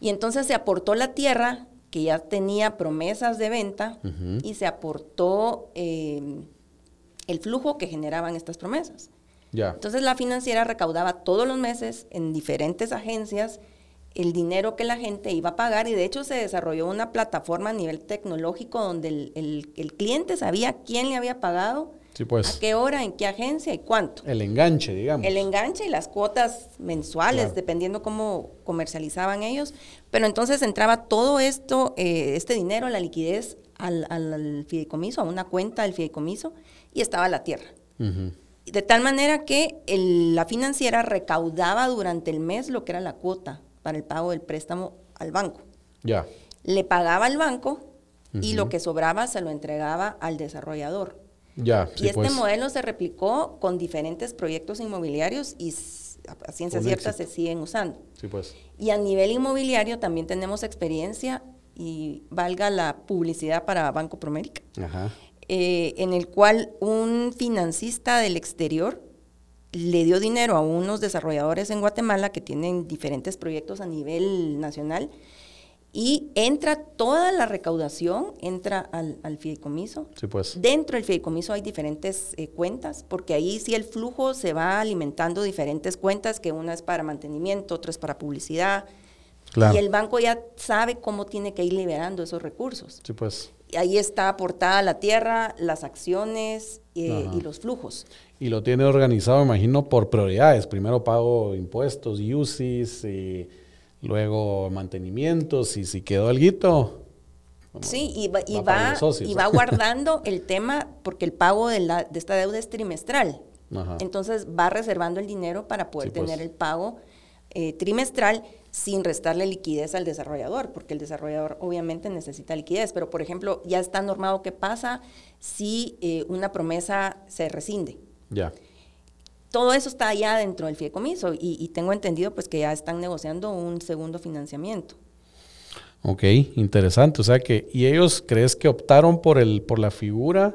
Y entonces se aportó la tierra que ya tenía promesas de venta y se aportó el flujo que generaban estas promesas. Ya. Entonces la financiera recaudaba todos los meses en diferentes agencias el dinero que la gente iba a pagar y de hecho se desarrolló una plataforma a nivel tecnológico donde el, el- el cliente sabía quién le había pagado, Sí, a pues. qué hora, en qué agencia y cuánto. El enganche, digamos. El enganche y las cuotas mensuales, Claro. dependiendo cómo comercializaban ellos. Pero entonces entraba todo esto, eh, este dinero, la liquidez al, al- al fideicomiso, a una cuenta del fideicomiso, y estaba la tierra. Ujú. De tal manera que el- la financiera recaudaba durante el mes lo que era la cuota para el pago del préstamo al banco. Ya. Le pagaba al banco y lo que sobraba se lo entregaba al desarrollador. Ya. y sí, este pues. modelo se replicó con diferentes proyectos inmobiliarios y a ciencia Con cierta éxito. se siguen usando. Sí, pues. Y a nivel inmobiliario también tenemos experiencia y valga la publicidad para Banco Promérica, eh, en el cual un financista del exterior le dio dinero a unos desarrolladores en Guatemala que tienen diferentes proyectos a nivel nacional y entra toda la recaudación, entra al, al fideicomiso. Sí, pues. Dentro del fideicomiso hay diferentes eh, cuentas, porque ahí sí el flujo se va alimentando diferentes cuentas, que una es para mantenimiento, otra es para publicidad. Claro. Y el banco ya sabe cómo tiene que ir liberando esos recursos. Sí, pues. Y ahí está aportada la tierra, las acciones eh, y los flujos. Y lo tiene organizado, imagino, por prioridades. Primero pago impuestos, UCIs, y luego mantenimientos, y si quedó alguito. Sí, y va, y va para va, los socios. y va guardando el tema porque el pago de, la, de esta deuda es trimestral. Ajá. Entonces va reservando el dinero para poder Sí, pues. tener el pago eh, trimestral sin restarle liquidez al desarrollador, porque el desarrollador obviamente necesita liquidez. Pero, por ejemplo, ya está normado qué pasa si eh, una promesa se rescinde. Ya. Todo eso está ya dentro del fideicomiso y, y tengo entendido pues que ya están negociando un segundo financiamiento. Ok, interesante. O sea que, ¿y ellos crees que optaron por el, por la figura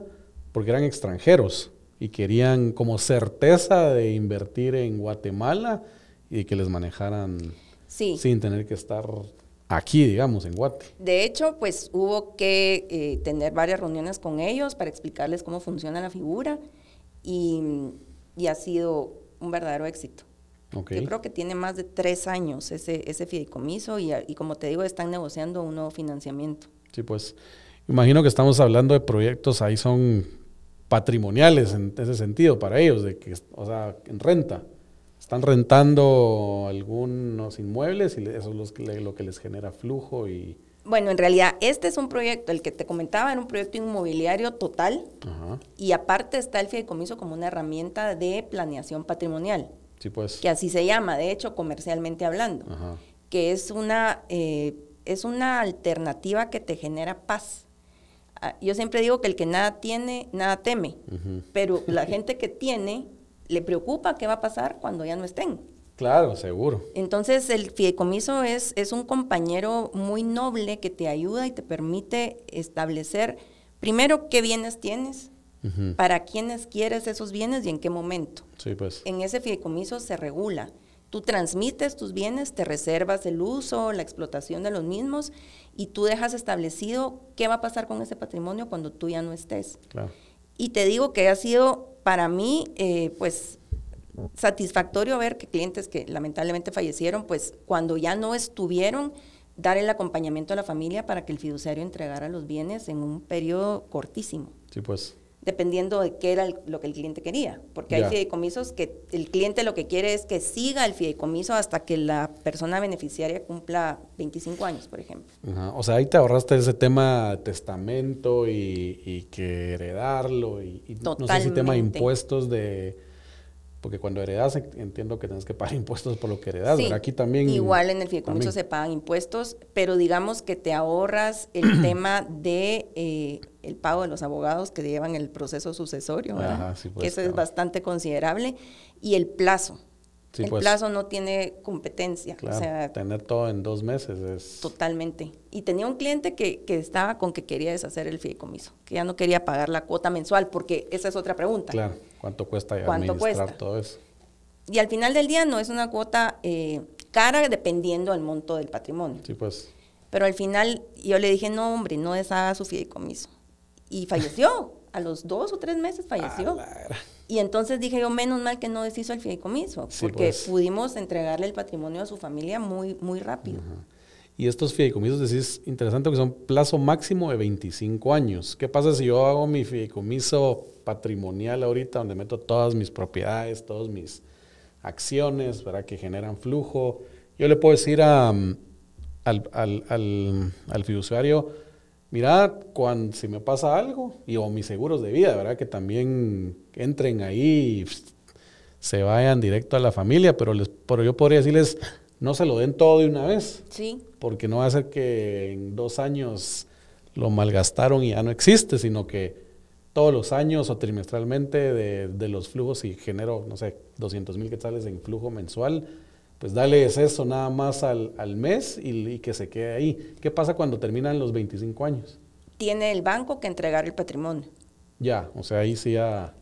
porque eran extranjeros y querían como certeza de invertir en Guatemala y que les manejaran Sí. sin tener que estar aquí, digamos, en Guate? De hecho, pues hubo que eh, tener varias reuniones con ellos para explicarles cómo funciona la figura y, y ha sido un verdadero éxito. Ok. Yo creo que tiene más de tres años ese, ese fideicomiso y, y como te digo, están negociando un nuevo financiamiento. Sí, pues imagino que estamos hablando de proyectos ahí son patrimoniales en ese sentido para ellos, de que, o sea, en renta. Están rentando algunos inmuebles y eso es los que lo que les genera flujo y... Bueno, en realidad este es un proyecto, el que te comentaba era un proyecto inmobiliario total Ajá. y aparte está el fideicomiso como una herramienta de planeación patrimonial, Sí, pues. que así se llama, de hecho, comercialmente hablando. Ajá. que es una, eh, es una alternativa que te genera paz. Ah, Yo siempre digo que el que nada tiene, nada teme, pero la gente que tiene le preocupa qué va a pasar cuando ya no estén. Claro, seguro. Entonces el fideicomiso es, es un compañero muy noble que te ayuda y te permite establecer primero qué bienes tienes, Ujú. para quiénes quieres esos bienes y en qué momento Sí, pues. en ese fideicomiso se regula. Tú transmites tus bienes, te reservas el uso, la explotación de los mismos y tú dejas establecido qué va a pasar con ese patrimonio cuando tú ya no estés. Claro. Y te digo que ha sido para mí, eh, pues, satisfactorio ver que clientes que lamentablemente fallecieron, pues, cuando ya no estuvieron, dar el acompañamiento a la familia para que el fiduciario entregara los bienes en un periodo cortísimo Sí, pues. Dependiendo de qué era el- lo que el cliente quería. Porque Ya. hay fideicomisos que el cliente lo que quiere es que siga el fideicomiso hasta que la persona beneficiaria cumpla 25 años, por ejemplo. Ajá. O sea, ahí te ahorraste ese tema testamento y, y que heredarlo y, y no sé si tema de impuestos de... Porque cuando heredas en- entiendo que tienes que pagar impuestos por lo que heredas, Sí. Aquí también... Igual en el fideicomiso se pagan impuestos, pero digamos que te ahorras el tema de eh, el pago de los abogados que llevan el proceso sucesorio, ¿verdad? Ajá, sí, pues, que eso es bastante considerable. Y el plazo. Sí, el pues. plazo no tiene competencia. Claro, O sea, tener todo en dos meses es... Totalmente. Y tenía un cliente que, que estaba con que quería deshacer el fideicomiso, que ya no quería pagar la cuota mensual, porque esa es otra pregunta. Claro, ¿cuánto cuesta ¿Cuánto administrar cuesta? todo eso? Y al final del día no es una cuota eh, cara dependiendo del monto del patrimonio. Sí, pues... Pero al final yo le dije, no, hombre, no deshaga su fideicomiso. Y falleció. A los dos o tres meses falleció. A la gran. Y entonces dije yo, menos mal que no deshizo el fideicomiso, Sí, porque pues. pudimos entregarle el patrimonio a su familia muy, muy rápido. Y estos fideicomisos, decís, interesante que son plazo máximo de 25 años. ¿Qué pasa si yo hago mi fideicomiso patrimonial ahorita, donde meto todas mis propiedades, todas mis acciones, ¿verdad? Que generan flujo. Yo le puedo decir a, al, al, al, al fiduciario, mira, cuando, si me pasa algo, y o mis seguros de vida, ¿verdad? Que también entren ahí y se vayan directo a la familia, pero, les, pero yo podría decirles, no se lo den todo de una vez, Sí, porque no va a ser que en dos años lo malgastaron y ya no existe, sino que todos los años o trimestralmente de, de los flujos, si genero, no sé, 200 mil quetzales en flujo mensual, pues dale eso nada más al, al mes y, y que se quede ahí. ¿Qué pasa cuando terminan los 25 años? tiene el banco que entregar el patrimonio. Ya, o sea, ahí sí ya...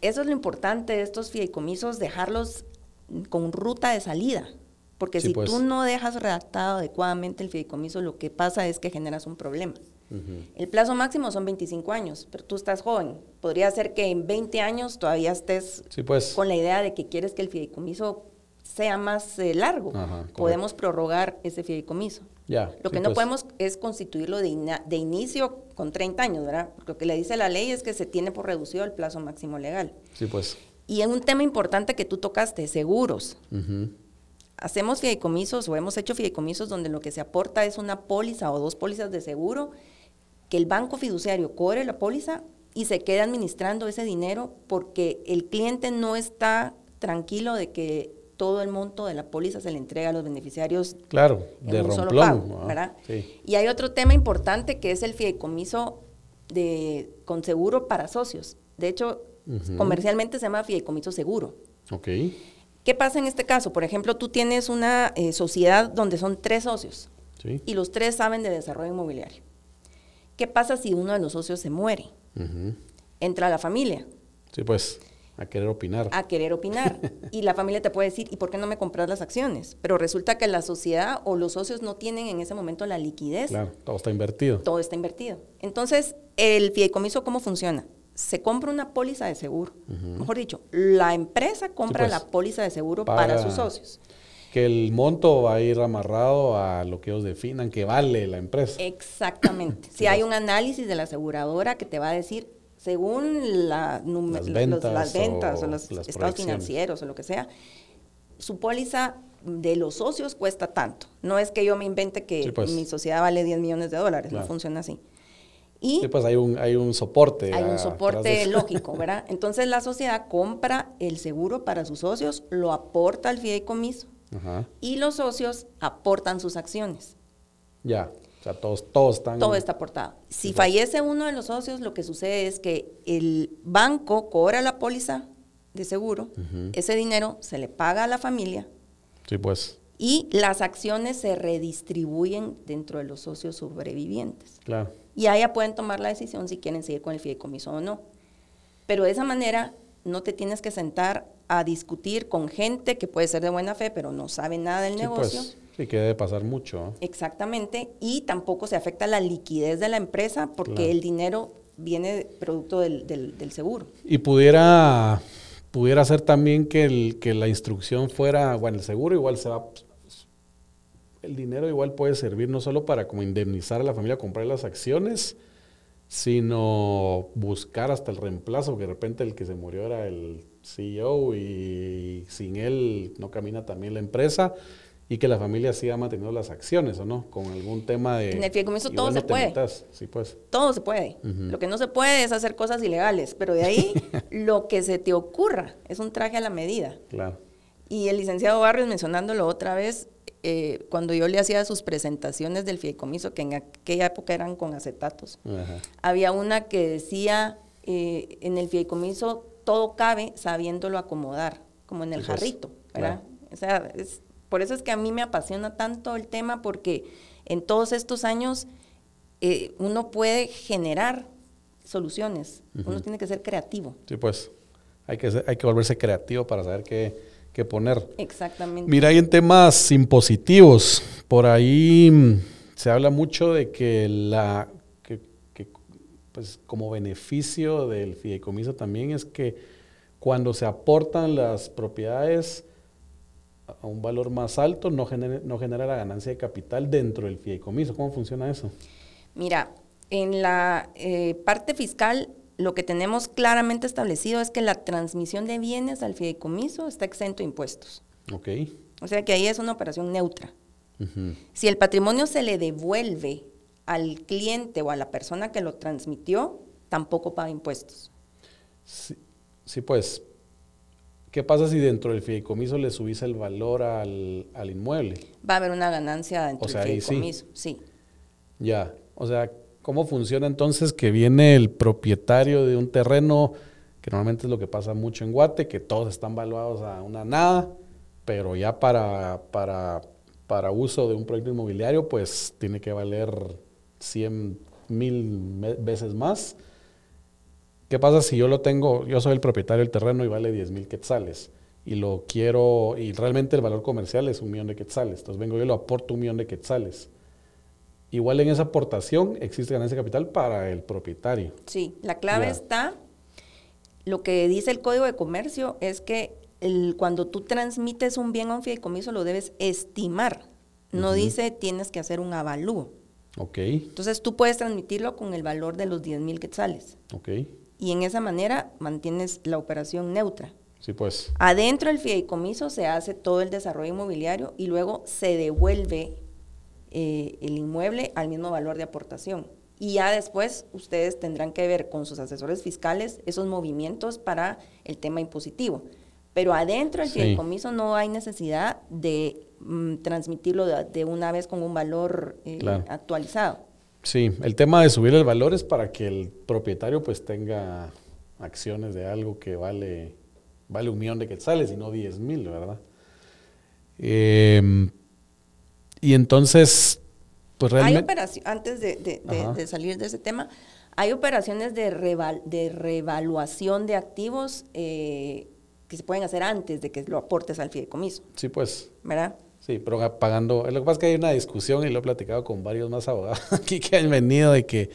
Eso es lo importante de estos fideicomisos, dejarlos con ruta de salida. Porque Sí, si pues. tú no dejas redactado adecuadamente el fideicomiso, lo que pasa es que generas un problema. El plazo máximo son 25 años, pero tú estás joven. Podría ser que en 20 años todavía estés Sí, pues. con la idea de que quieres que el fideicomiso sea más eh, largo. Ajá. Podemos prorrogar ese fideicomiso. Ya. Lo sí, que no pues. podemos es constituirlo de, inicio con 30 años, ¿verdad? Lo que le dice la ley es que se tiene por reducido el plazo máximo legal. Sí, pues. Y en un tema importante que tú tocaste, seguros. Ujú. Hacemos fideicomisos o hemos hecho fideicomisos donde lo que se aporta es una póliza o dos pólizas de seguro, que el banco fiduciario cobre la póliza y se quede administrando ese dinero porque el cliente no está tranquilo de que todo el monto de la póliza se le entrega a los beneficiarios Claro, en de un solo pago, ah, ¿verdad? Sí. Y hay otro tema importante que es el fideicomiso de, con seguro para socios. De hecho, comercialmente se llama fideicomiso seguro. Ok. ¿Qué pasa en este caso? Por ejemplo, tú tienes una eh, sociedad donde son tres socios Sí. y los tres saben de desarrollo inmobiliario. ¿Qué pasa si uno de los socios se muere? Entra la familia Sí, pues. A querer opinar. a querer opinar y la familia te puede decir, ¿y por qué no me compras las acciones? Pero resulta que la sociedad o los socios no tienen en ese momento la liquidez Claro, todo está invertido. todo está invertido. Entonces, el fideicomiso, ¿cómo funciona? Se compra una póliza de seguro. Mejor dicho, la empresa compra pues, la póliza de seguro para paga- sus socios. Que el monto va a ir amarrado a lo que ellos definan que vale la empresa. Exactamente. si hay un análisis de la aseguradora que te va a decir, según la Las los- ventas las ventas o, o los estados financieros o lo que sea, su póliza de los socios cuesta tanto. No es que yo me invente que Sí, pues. mi sociedad vale 10 millones de dólares, Claro. no funciona así. Y Sí, pues hay un, hay un soporte. hay un soporte lógico, ¿verdad? Entonces la sociedad compra el seguro para sus socios, lo aporta al fideicomiso Ajá. y los socios aportan sus acciones. Ya. Sea, todos, todos están. Todo está aportado. Si fallece uno de los socios, lo que sucede es que el banco cobra la póliza de seguro, ese dinero se le paga a la familia Sí, pues. y las acciones se redistribuyen dentro de los socios sobrevivientes. Claro. Y ya pueden tomar la decisión si quieren seguir con el fideicomiso o no. Pero de esa manera no te tienes que sentar a discutir con gente que puede ser de buena fe, pero no sabe nada del Sí, negocio. pues. Sí, que debe pasar mucho. ¿no? Exactamente, y tampoco se afecta la liquidez de la empresa porque Claro. el dinero viene producto del, del- del seguro. Y pudiera, pudiera ser también que, el, que la instrucción fuera, bueno, el seguro igual se va, el dinero igual puede servir no solo para como indemnizar a la familia, comprar las acciones, sino buscar hasta el reemplazo, que de repente el que se murió era el CEO y sin él no camina también la empresa y que la familia siga manteniendo las acciones, ¿o no? Con algún tema de... En el fideicomiso todo se no puede. metas. Sí, pues. Todo se puede. Lo que no se puede es hacer cosas ilegales, pero de ahí lo que se te ocurra es un traje a la medida. Claro. Y el licenciado Barrios, mencionándolo otra vez, eh, cuando yo le hacía sus presentaciones del fideicomiso, que en aquella época eran con acetatos, había una que decía, eh, en el fideicomiso todo cabe sabiéndolo acomodar, como en el pues, jarrito, ¿verdad? O sea, es- por eso es que a mí me apasiona tanto el tema, porque en todos estos años eh, uno puede generar soluciones, uno tiene que ser creativo. Sí, pues. Hay que, ser- hay que volverse creativo para saber qué, qué poner. Exactamente. Mira, hay en temas impositivos. Por ahí mm, se habla mucho de que la que, que, pues como beneficio del fideicomiso también es que cuando se aportan las propiedades a un valor más alto no genera, no genera la ganancia de capital dentro del fideicomiso. ¿Cómo funciona eso? Mira, en la eh, parte fiscal lo que tenemos claramente establecido es que la transmisión de bienes al fideicomiso está exento de impuestos. Ok. O sea que ahí es una operación neutra. Si el patrimonio se le devuelve al cliente o a la persona que lo transmitió tampoco paga impuestos. Sí, sí, pues, ¿qué pasa si dentro del fideicomiso le subís el valor al, al inmueble? Va a haber una ganancia dentro O sea, del sí. fideicomiso. Sí. Ya, o sea, ¿cómo funciona entonces que viene el propietario de un terreno, que normalmente es lo que pasa mucho en Guate, que todos están valuados a una nada, pero ya para, para, para uso de un proyecto inmobiliario, pues tiene que valer 100 mil veces más. ¿Qué pasa si yo lo tengo, yo soy el propietario del terreno y vale 10 mil quetzales? Y lo quiero, y realmente el valor comercial es un millón de quetzales. Entonces vengo yo y lo aporto un millón de quetzales. Igual en esa aportación existe ganancia de capital para el propietario. Sí, la clave Ya. está, lo que dice el Código de Comercio es que el- cuando tú transmites un bien a un fideicomiso lo debes estimar. No dice tienes que hacer un avalúo. Ok, Entonces tú puedes transmitirlo con el valor de los 10 mil quetzales. ok. Y en esa manera mantienes la operación neutra. Sí, pues. Adentro del fideicomiso se hace todo el desarrollo inmobiliario y luego se devuelve eh, el inmueble al mismo valor de aportación. Y ya después ustedes tendrán que ver con sus asesores fiscales esos movimientos para el tema impositivo. Pero adentro del Sí. fideicomiso no hay necesidad de mm, transmitirlo de, de una vez con un valor eh, Claro. actualizado. Sí, el tema de subir el valor es para que el propietario pues tenga acciones de algo que vale, vale un millón de quetzales y no 10 mil, ¿verdad? Em, y entonces, pues Hay realmente... operaciones, antes de, de- de- Ajá. de salir de ese tema, hay operaciones de, reval- de revaluación de activos eh, que se pueden hacer antes de que lo aportes al fideicomiso, Sí, pues, ¿verdad? Sí, pero pagando... Lo que pasa es que hay una discusión y lo he platicado con varios más abogados aquí que han venido de que,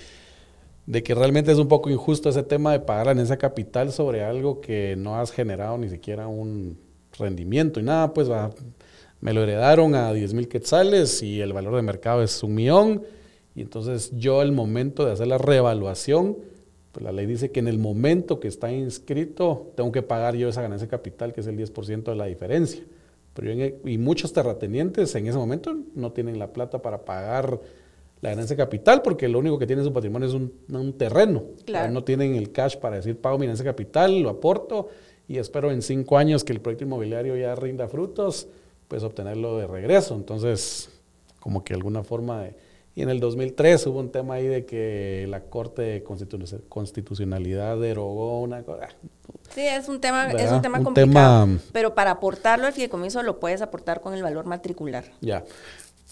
de que realmente es un poco injusto ese tema de pagar la herencia capital sobre algo que no has generado ni siquiera un rendimiento y nada, pues me lo heredaron a 10 mil quetzales y el valor de mercado es un millón y entonces yo al momento de hacer la reevaluación, pues la ley dice que en el momento que está inscrito tengo que pagar yo esa ganancia capital que es el 10% de la diferencia. Pero yo y muchos terratenientes en ese momento no tienen la plata para pagar la ganancia de capital porque lo único que tiene en su patrimonio es un, un terreno. Claro. No tienen el cash para decir pago mi ganancia capital, lo aporto y espero en cinco años que el proyecto inmobiliario ya rinda frutos, pues obtenerlo de regreso. Entonces, como que alguna forma de... Y en el 2003 hubo un tema ahí de que la Corte de Constitu- Constitucionalidad derogó una cosa. Sí, es un tema, es un tema Un complicado. tema- Pero para aportarlo al fideicomiso lo puedes aportar con el valor matricular. Ya.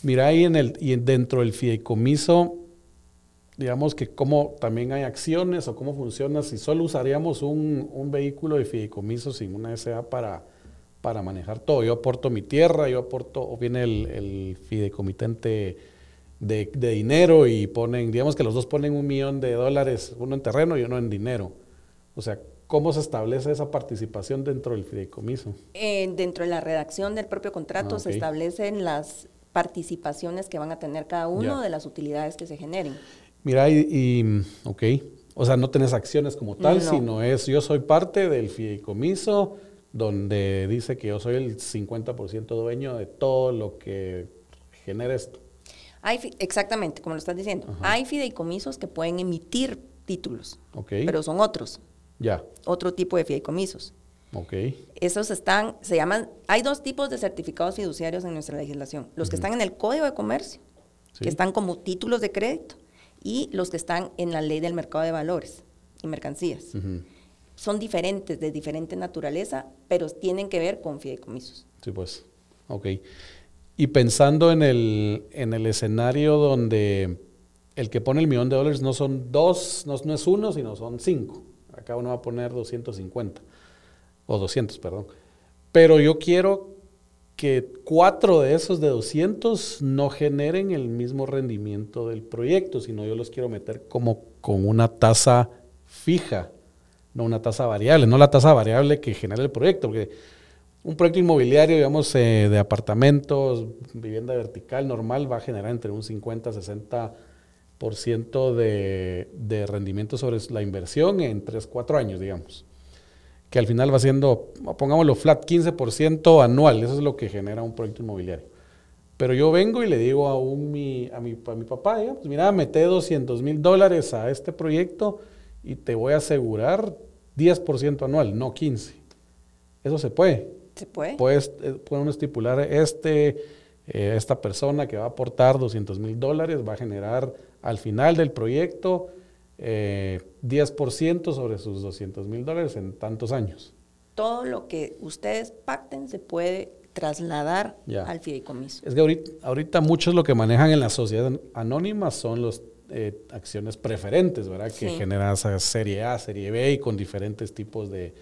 Mira ahí en el, y dentro del fideicomiso, digamos que cómo también hay acciones o cómo funciona si solo usaríamos un, un vehículo de fideicomiso sin una SA para, para manejar todo. Yo aporto mi tierra, yo aporto, o viene el, el fideicomitente de, de dinero y ponen, digamos que los dos ponen un millón de dólares, uno en terreno y uno en dinero. O sea, ¿cómo se establece esa participación dentro del fideicomiso? Eh, dentro de la redacción del propio contrato Ah, se establecen las participaciones que van a tener cada uno Ya. de las utilidades que se generen. Mira, y, y, ok, o sea, no tenés acciones como tal, No. sino es yo soy parte del fideicomiso donde dice que yo soy el 50% dueño de todo lo que genera esto. Hay, exactamente, como lo estás diciendo, hay fideicomisos que pueden emitir títulos, pero son otros, ya, otro tipo de fideicomisos. ok, Esos están, se llaman, hay dos tipos de certificados fiduciarios en nuestra legislación. Los que están en el Código de Comercio, Sí. que están como títulos de crédito, y los que están en la ley del mercado de valores y mercancías. Son diferentes, de diferente naturaleza, pero tienen que ver con fideicomisos. sí, pues, ok. Y pensando en el, en el escenario donde el que pone el millón de dólares no son dos, no, no es uno, sino son cinco. Acá uno va a poner 250, o 200, perdón. Pero yo quiero que cuatro de esos de 200 no generen el mismo rendimiento del proyecto, sino yo los quiero meter como con una tasa fija, no una tasa variable, no la tasa variable que genera el proyecto, porque un proyecto inmobiliario, digamos, eh, de apartamentos, vivienda vertical normal, va a generar entre un 50 60 por ciento de, de rendimiento sobre la inversión en 3, 4 años, digamos. Que al final va siendo, pongámoslo flat, 15% anual. Eso es lo que genera un proyecto inmobiliario. Pero yo vengo y le digo a, mi, a, mi, a mi papá, digamos, mira, mete 200 mil dólares a este proyecto y te voy a asegurar 10% anual, no 15. Eso se puede. ¿Se puede? Puedes, eh, puede uno estipular este, eh, esta persona que va a aportar 200 mil dólares va a generar al final del proyecto eh, 10% sobre sus 200 mil dólares en tantos años. Todo lo que ustedes pacten se puede trasladar Ya. al fideicomiso. Es que ahorita, ahorita muchos lo que manejan en la sociedad anónima son las acciones preferentes, ¿verdad? Que generan esa serie A, serie B y con diferentes tipos de,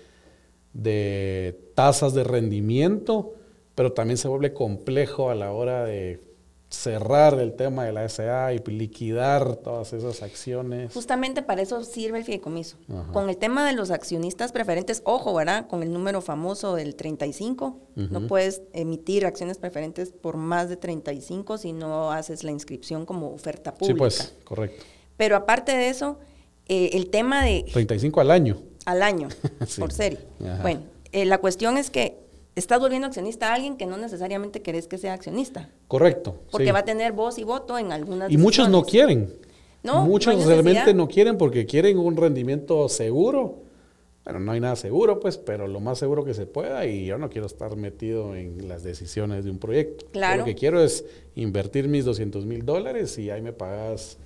de tasas de rendimiento, pero también se vuelve complejo a la hora de cerrar el tema de la SA y liquidar todas esas acciones. Justamente para eso sirve el fideicomiso. Ajá. Con el tema de los accionistas preferentes, ojo, ¿verdad? Con el número famoso del 35, no Ujú. puedes emitir acciones preferentes por más de 35 si no haces la inscripción como oferta Sí, pública. pues, correcto. Pero aparte de eso, eh, el tema de 35 al año. Al año Sí. por serie. Ajá. Bueno, eh, la cuestión es que estás volviendo accionista a alguien que no necesariamente querés que sea accionista, Correcto. porque sí. va a tener voz y voto en algunas Y muchos no quieren. No, muchos no realmente no quieren porque quieren un rendimiento seguro. Bueno, no hay nada seguro, pues, pero lo más seguro que se pueda y yo no quiero estar metido en las decisiones de un proyecto. Yo Claro. Lo que quiero es invertir mis 200 mil dólares y ahí me pagas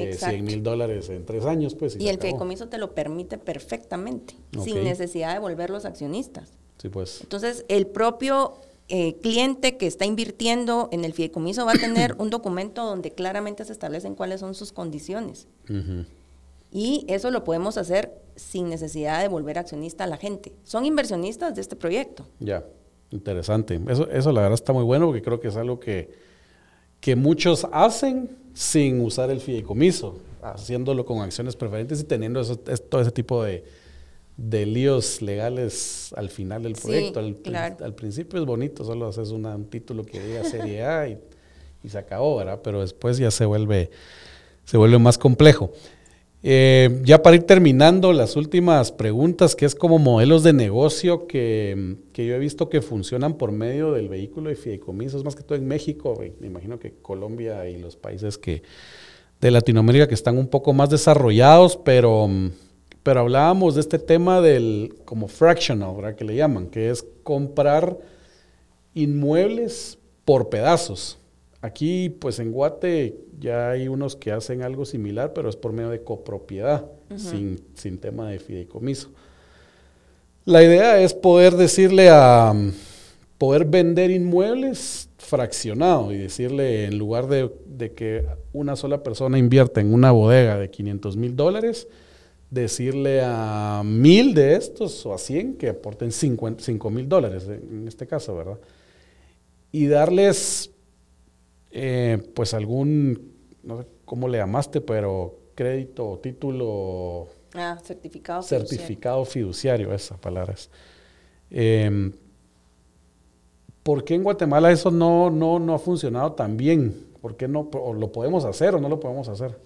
eh, Exacto. 100 mil dólares en tres años, pues. Y el fideicomiso te lo permite perfectamente, sin necesidad de volverlos accionistas. Sí, pues. Entonces, el propio eh, cliente que está invirtiendo en el fideicomiso va a tener un documento donde claramente se establecen cuáles son sus condiciones. Y eso lo podemos hacer sin necesidad de volver accionista a la gente. Son inversionistas de este proyecto. Ya, interesante. Eso, eso la verdad está muy bueno porque creo que es algo que, que muchos hacen sin usar el fideicomiso, haciéndolo con acciones preferentes y teniendo eso- es- todo ese tipo de, de líos legales al final del Sí, proyecto. al, prin- claro. al principio es bonito, solo haces una- un título que diga Serie A y, y se acabó, ¿verdad? Pero después ya se vuelve, se vuelve más complejo. Eh, ya para ir terminando, las últimas preguntas, que es como modelos de negocio que, que yo he visto que funcionan por medio del vehículo de fideicomisos, más que todo en México, me imagino que Colombia y los países que de Latinoamérica que están un poco más desarrollados, pero, pero hablábamos de este tema del como fractional, ¿verdad? Que le llaman, que es comprar inmuebles por pedazos. Aquí, pues en Guate ya hay unos que hacen algo similar, pero es por medio de copropiedad, sin, sin tema de fideicomiso. La idea es poder decirle a, mm, poder vender inmuebles fraccionado y decirle, en lugar de, de que una sola persona invierta en una bodega de 500 mil dólares, decirle a mil de estos o a 100 que aporten 5 mil dólares, en este caso, ¿verdad? Y darles, eh, pues algún, no sé cómo le llamaste, pero crédito o título Ah, certificado. fiduciario. certificado fiduciario, esa palabra es. Eh, ¿Por qué en Guatemala eso no, no, no ha funcionado tan bien? ¿Por qué no? ¿O lo podemos hacer o no lo podemos hacer?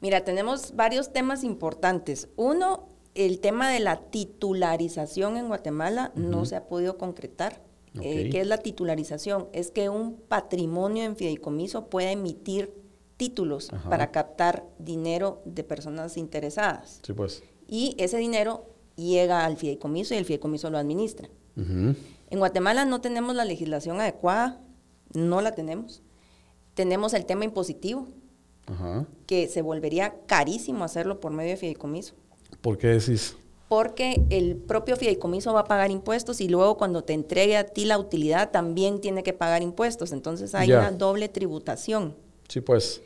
Mira, tenemos varios temas importantes. Uno, el tema de la titularización en Guatemala no se ha podido concretar. Eh. ¿Qué es la titularización? Es que un patrimonio en fideicomiso pueda emitir títulos Ajá. para captar dinero de personas interesadas. Sí, pues. Y ese dinero llega al fideicomiso y el fideicomiso lo administra. En Guatemala no tenemos la legislación adecuada, no la tenemos. Tenemos el tema impositivo, Ajá. que se volvería carísimo hacerlo por medio de fideicomiso, ¿Por qué decís? Porque el propio fideicomiso va a pagar impuestos y luego cuando te entregue a ti la utilidad también tiene que pagar impuestos, entonces hay Ya. una doble tributación. Sí, pues.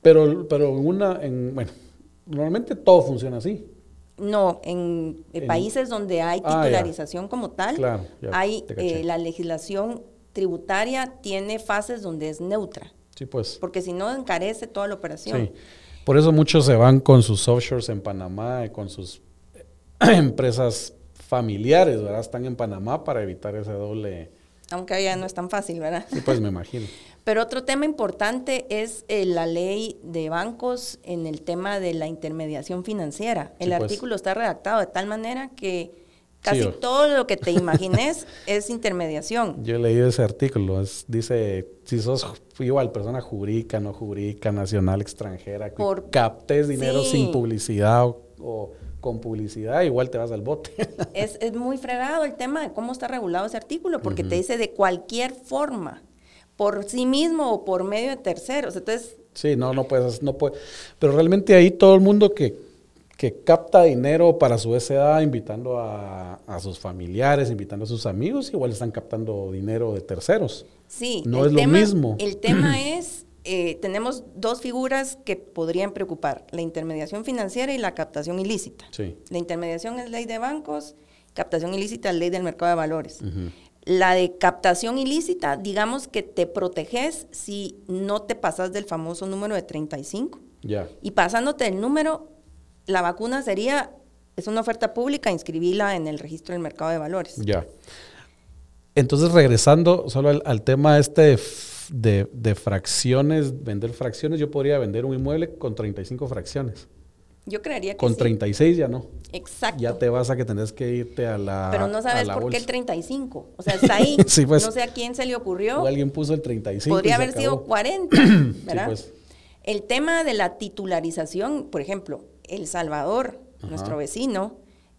Pero, pero una, en, bueno, normalmente todo funciona así. No, en, En- países donde hay Ah, titularización como tal, Claro, ya hay eh, la legislación tributaria tiene fases donde es neutra, Sí, pues. porque si no encarece toda la operación. Sí. Por eso muchos se van con sus offshores en Panamá, y con sus empresas familiares, ¿verdad? Están en Panamá para evitar ese doble. Aunque allá no es tan fácil, ¿verdad? Sí, pues me imagino. Pero otro tema importante es eh, la ley de bancos en el tema de la intermediación financiera. El Sí, pues. artículo está redactado de tal manera que Casi todo lo que te imagines es intermediación. Yo he leído ese artículo, es- dice, si sos igual persona jurídica, no jurídica, nacional, extranjera, que captes dinero Sí. sin publicidad o, o con publicidad, igual te vas al bote. Es, es muy fregado el tema de cómo está regulado ese artículo, porque te dice de cualquier forma, por sí mismo o por medio de terceros. Entonces, sí, no, no puedes, no puede. Pero realmente ahí todo el mundo que, que capta dinero para su SA, invitando a, a sus familiares, invitando a sus amigos, igual están captando dinero de terceros. sí. No es lo mismo. El tema es, eh, tenemos dos figuras que podrían preocupar, la intermediación financiera y la captación ilícita. Sí. La intermediación es ley de bancos, captación ilícita es ley del mercado de valores. La de captación ilícita, digamos que te proteges si no te pasas del famoso número de 35. Ya. Y pasándote el número, la vacuna sería, es una oferta pública, inscribirla en el registro del mercado de valores. Ya. Entonces, regresando solo al, al tema este de, de- fracciones, vender fracciones, yo podría vender un inmueble con 35 fracciones. Yo creería que Con sí. 36 ya no. Exacto. Ya te vas a que tenés que irte a la Pero no sabes por qué el bolsa. 35. O sea, está ahí. Sí, pues. No sé a quién se le ocurrió. O alguien puso el 35 Podría y se haber sido acabó. 40, ¿verdad? pues. El tema de la titularización, por ejemplo, El Salvador, Ajá. nuestro vecino,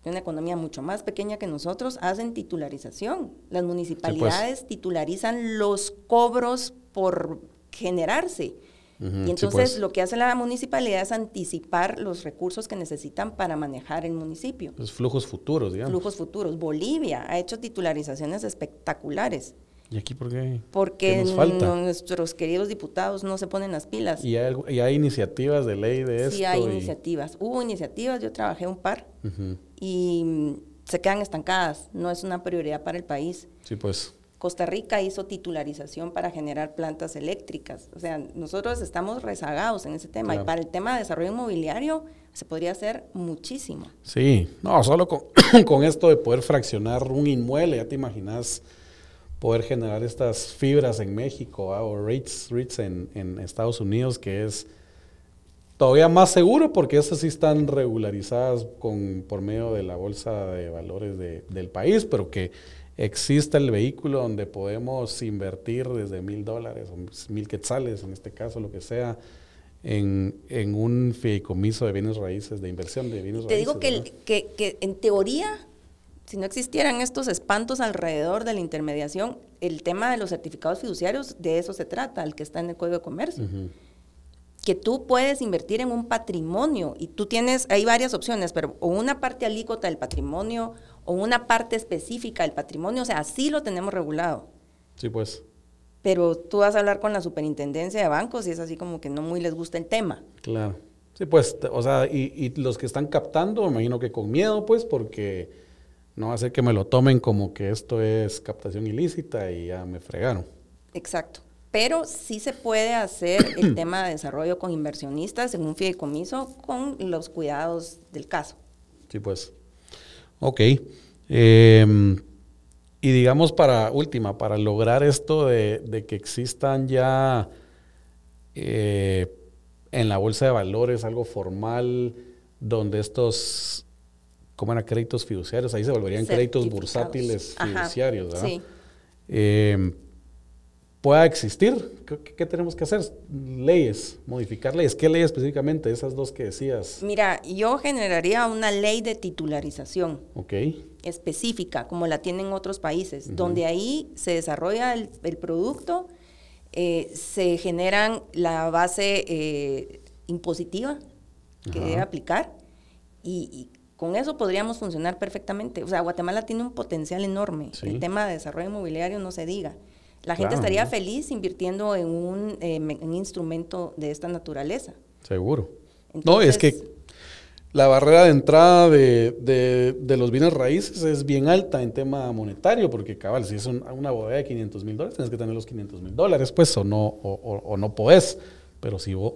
de una economía mucho más pequeña que nosotros, hacen titularización. Las municipalidades titularizan los cobros por generarse. Y sí, entonces pues. lo que hace la municipalidad es anticipar los recursos que necesitan para manejar el municipio. Los flujos futuros, digamos. Flujos futuros. Bolivia ha hecho titularizaciones espectaculares ¿Y aquí por qué? porque ¿Qué nos falta? nuestros queridos diputados no se ponen las pilas. Y hay, y hay iniciativas de ley de esto. Sí hay y- iniciativas. Hubo iniciativas, yo trabajé un par Ujú. Y mm, se quedan estancadas. No es una prioridad para el país. Sí, pues. Costa Rica hizo titularización para generar plantas eléctricas. O sea, nosotros estamos rezagados en ese tema. Claro. Y para el tema de desarrollo inmobiliario se podría hacer muchísimo. Sí, no, solo con, con esto de poder fraccionar un inmueble, ya te imaginas poder generar estas fibras en México ¿ah? o REITs, REITs en, en Estados Unidos, que es todavía más seguro porque esas sí están regularizadas con, por medio de la bolsa de valores de- del país, pero que exista el vehículo donde podemos invertir desde mil dólares o mil quetzales, en este caso, lo que sea. En, en un fideicomiso de bienes raíces, de inversión de bienes Te raíces. digo que, que, que en teoría, si no existieran estos espantos alrededor de la intermediación, el tema de los certificados fiduciarios, de eso se trata, el que está en el Código de Comercio. Ujú. Que tú puedes invertir en un patrimonio y tú tienes, hay varias opciones, pero o una parte alícuota del patrimonio o una parte específica del patrimonio, o sea, así lo tenemos regulado. Sí, pues, Pero tú vas a hablar con la superintendencia de bancos y es así como que no muy les gusta el tema. claro. Sí, pues, o sea, y, y los que están captando, me imagino que con miedo, pues, porque no va a ser que me lo tomen como que esto es captación ilícita y ya me fregaron. Exacto. Pero sí se puede hacer el tema de desarrollo con inversionistas en un fideicomiso con los cuidados del caso. Sí, pues. Ok. Em, y digamos para última, para lograr esto de, de que existan ya eh, en la bolsa de valores algo formal donde estos, ¿cómo eran? Créditos fiduciarios, ahí se volverían créditos bursátiles Ajá, fiduciarios, ¿verdad? sí. Em, pueda existir. ¿Qué, qué tenemos que hacer? Leyes, modificar leyes. ¿Qué leyes específicamente? Esas dos que decías. Mira, yo generaría una ley de titularización Ok. específica, como la tienen otros países, donde ahí se desarrolla el, el producto, eh, se generan la base eh, impositiva que Ajá. debe aplicar y, y con eso podríamos funcionar perfectamente. O sea, Guatemala tiene un potencial enorme. Sí. El tema de desarrollo inmobiliario no se diga. La gente Claro, estaría ¿no? feliz invirtiendo en un, eh, me- un instrumento de esta naturaleza. Seguro. no, es que la barrera de entrada de, de- de los bienes raíces es bien alta en tema monetario, porque cabal, si es un- una bodega de 500 mil dólares, tienes que tener los 500 mil dólares, pues, o no, o, o- o no podés. Pero si vos,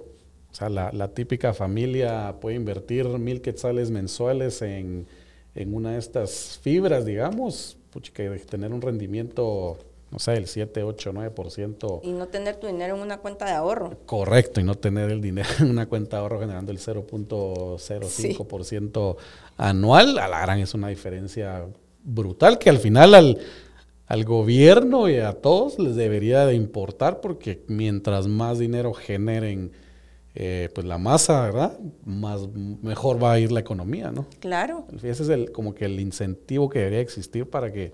o sea, la, la típica familia puede invertir mil quetzales mensuales en, en una de estas fibras, digamos, puchica, de tener un rendimiento, no sé, el 7, 8, 9%. Y no tener tu dinero en una cuenta de ahorro. Correcto, y no tener el dinero en una cuenta de ahorro generando el 0.05% anual, a la gran es una diferencia brutal que al final al, al gobierno y a todos les debería de importar porque mientras más dinero generen eh, pues la masa, ¿verdad? Más mejor va a ir la economía, ¿no? Claro. Ese es el, como que el incentivo que debería existir para que,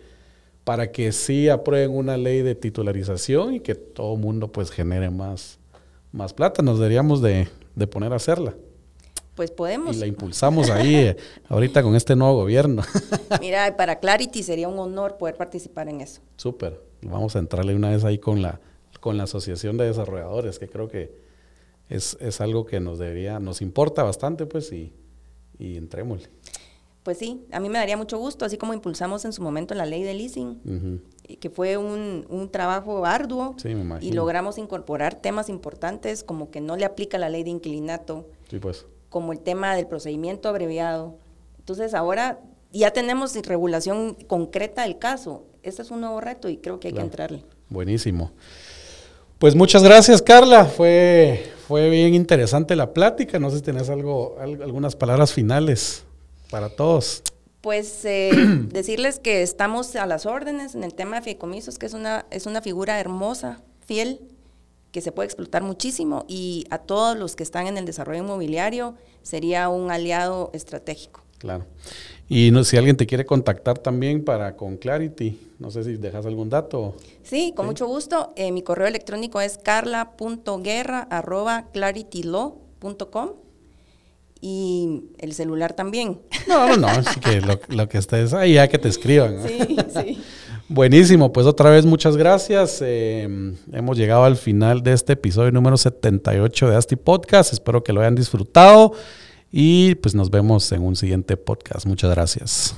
para que sí aprueben una ley de titularización y que todo el mundo pues genere más, más plata. Nos deberíamos de, de poner a hacerla. Pues podemos. Y la impulsamos ahí eh, ahorita con este nuevo gobierno. Mira, para Clarity sería un honor poder participar en eso. Súper. Vamos a entrarle una vez ahí con la, con la Asociación de Desarrolladores, que creo que es, es, algo que nos debería, nos importa bastante, pues, y, y entrémosle. Pues sí, a mí me daría mucho gusto, así como impulsamos en su momento la ley de leasing, que fue un, un trabajo arduo sí, y logramos incorporar temas importantes como que no le aplica la ley de inquilinato, sí, pues. como el tema del procedimiento abreviado. Entonces ahora ya tenemos regulación concreta del caso. Este es un nuevo reto y creo que hay Claro. que entrarle. Buenísimo. Pues muchas gracias, Carla. Fue, fue bien interesante la plática. No sé si tenés algo, al- algunas palabras finales para todos. Pues eh, decirles que estamos a las órdenes en el tema de fideicomisos, que es una, es una figura hermosa, fiel, que se puede explotar muchísimo y a todos los que están en el desarrollo inmobiliario sería un aliado estratégico. Claro. Y no, si alguien te quiere contactar también para con Clarity, no sé si dejas algún dato. Sí, con mucho gusto. Eh, mi correo electrónico es carla.guerra.claritylaw.com y el celular también. No, no, no, así que lo, lo que estés ahí, ya que te escriban. ¿no? Sí, sí. Buenísimo, pues otra vez muchas gracias. Eh, hemos llegado al final de este episodio número 78 de Asti Podcast. Espero que lo hayan disfrutado y pues nos vemos en un siguiente podcast. Muchas gracias.